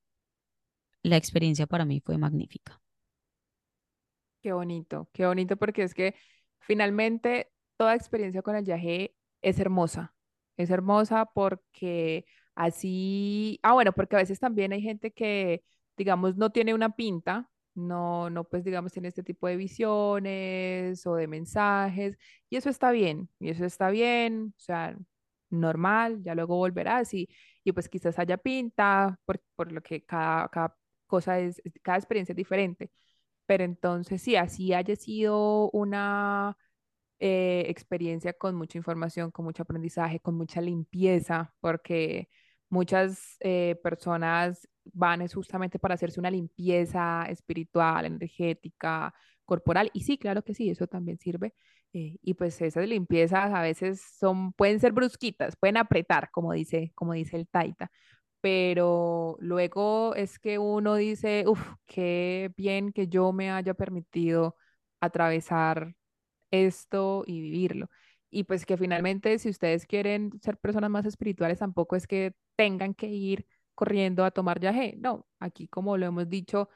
la experiencia para mí fue magnífica. Qué bonito, qué bonito porque es que finalmente toda experiencia con el viaje es hermosa. Es hermosa porque así, ah, bueno, porque a veces también hay gente que, digamos, no tiene una pinta, no, no, pues, digamos, tiene este tipo de visiones o de mensajes, y eso está bien, y eso está bien, o sea, normal, ya luego volverás y, y pues quizás haya pinta, por, por lo que cada, cada cosa es, cada experiencia es diferente. Pero entonces, sí, así haya sido una eh, experiencia con mucha información, con mucho aprendizaje, con mucha limpieza, porque muchas eh, personas van justamente para hacerse una limpieza espiritual, energética, corporal. Y sí, claro que sí, eso también sirve. Eh, y pues esas limpiezas a veces son, pueden ser brusquitas, pueden apretar, como dice, como dice el Taita. Pero luego es que uno dice, uff, qué bien que yo me haya permitido atravesar esto y vivirlo. Y pues que finalmente si ustedes quieren ser personas más espirituales, tampoco es que tengan que ir corriendo a tomar yagé. No, aquí como lo hemos dicho,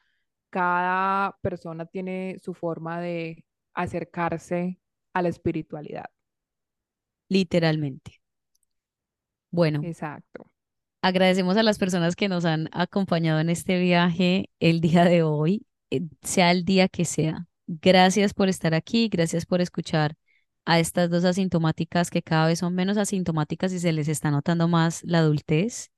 cada persona tiene su forma de acercarse a la espiritualidad. Literalmente. Bueno. Exacto. Agradecemos a las personas que nos han acompañado en este viaje el día de hoy, eh, sea el día que sea. Gracias por estar aquí, gracias por escuchar a estas dos asintomáticas que cada vez son menos asintomáticas y se les está notando más la adultez.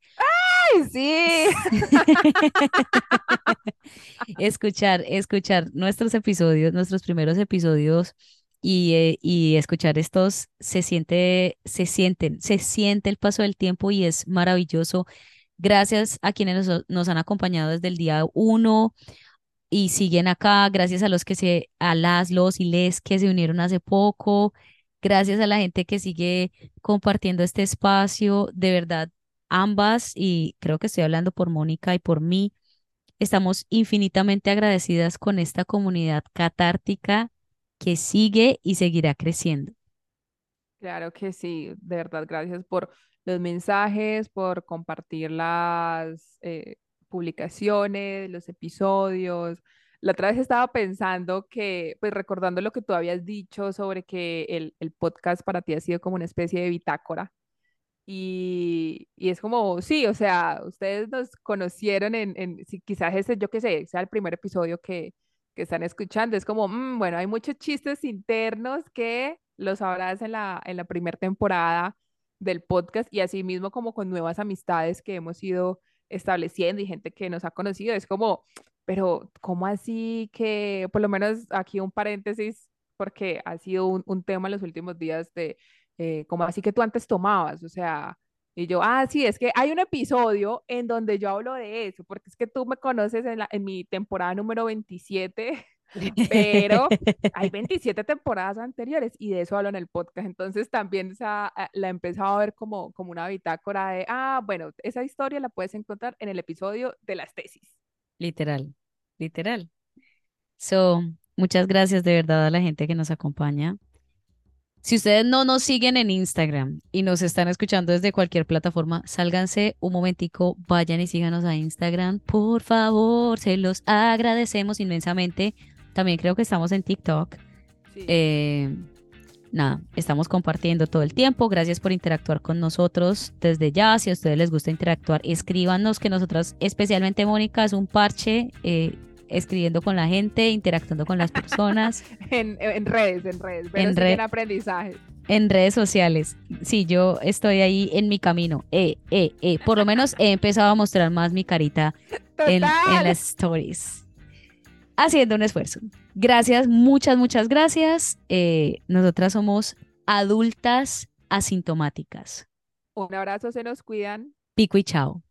¡Ay, sí! escuchar, escuchar nuestros episodios, nuestros primeros episodios y, eh, y, escuchar estos se siente, se sienten, se siente el paso del tiempo y es maravilloso. Gracias a quienes nos, nos han acompañado desde el día uno y siguen acá, gracias a los que se, a las, los y les que se unieron hace poco, gracias a la gente que sigue compartiendo este espacio, de verdad, ambas, y creo que estoy hablando por Mónica y por mí, estamos infinitamente agradecidas con esta comunidad catártica que sigue y seguirá creciendo. Claro que sí, de verdad, gracias por los mensajes, por compartir las, eh, publicaciones, los episodios. La otra vez estaba pensando que, pues recordando lo que tú habías dicho sobre que el, el podcast para ti ha sido como una especie de bitácora. Y, y, es como, sí, o sea, ustedes nos conocieron en, en si quizás ese, yo qué sé, sea el primer episodio que, que están escuchando. Es como, mm, bueno, hay muchos chistes internos que los sabrás en la, en la primera temporada del podcast y así mismo como con nuevas amistades que hemos ido estableciendo y gente que nos ha conocido, es como, pero ¿cómo así que, por lo menos aquí un paréntesis, porque ha sido un, un tema en los últimos días de, eh, ¿cómo así que tú antes tomabas? O sea, y yo, ah, sí, es que hay un episodio en donde yo hablo de eso, porque es que tú me conoces en, la, en mi temporada número 27 pero hay 27 temporadas anteriores y de eso hablo en el podcast. Entonces también esa, la he empezado a ver como, como una bitácora de, ah, bueno, esa historia la puedes encontrar en el episodio de las tesis. Literal, literal. So, muchas gracias de verdad a la gente que nos acompaña. Si ustedes no nos siguen en Instagram y nos están escuchando desde cualquier plataforma, sálganse un momentico, vayan y síganos a Instagram, por favor, se los agradecemos inmensamente. También creo que estamos en TikTok. Sí. Eh, nada, estamos compartiendo todo el tiempo. Gracias por interactuar con nosotros desde ya. Si a ustedes les gusta interactuar, escríbanos que nosotras, especialmente Mónica, es un parche. eh, escribiendo con la gente, interactuando con las personas en, en redes, en redes, pero En sí red- en aprendizaje. en redes sociales. Sí, yo estoy ahí en mi camino. Eh, eh, eh. Por lo menos he empezado a mostrar más mi carita en, en las stories. Haciendo un esfuerzo. Gracias, muchas, muchas gracias. Eh, nosotras somos adultas asintomáticas. Un abrazo, se nos cuidan. Pico y chao.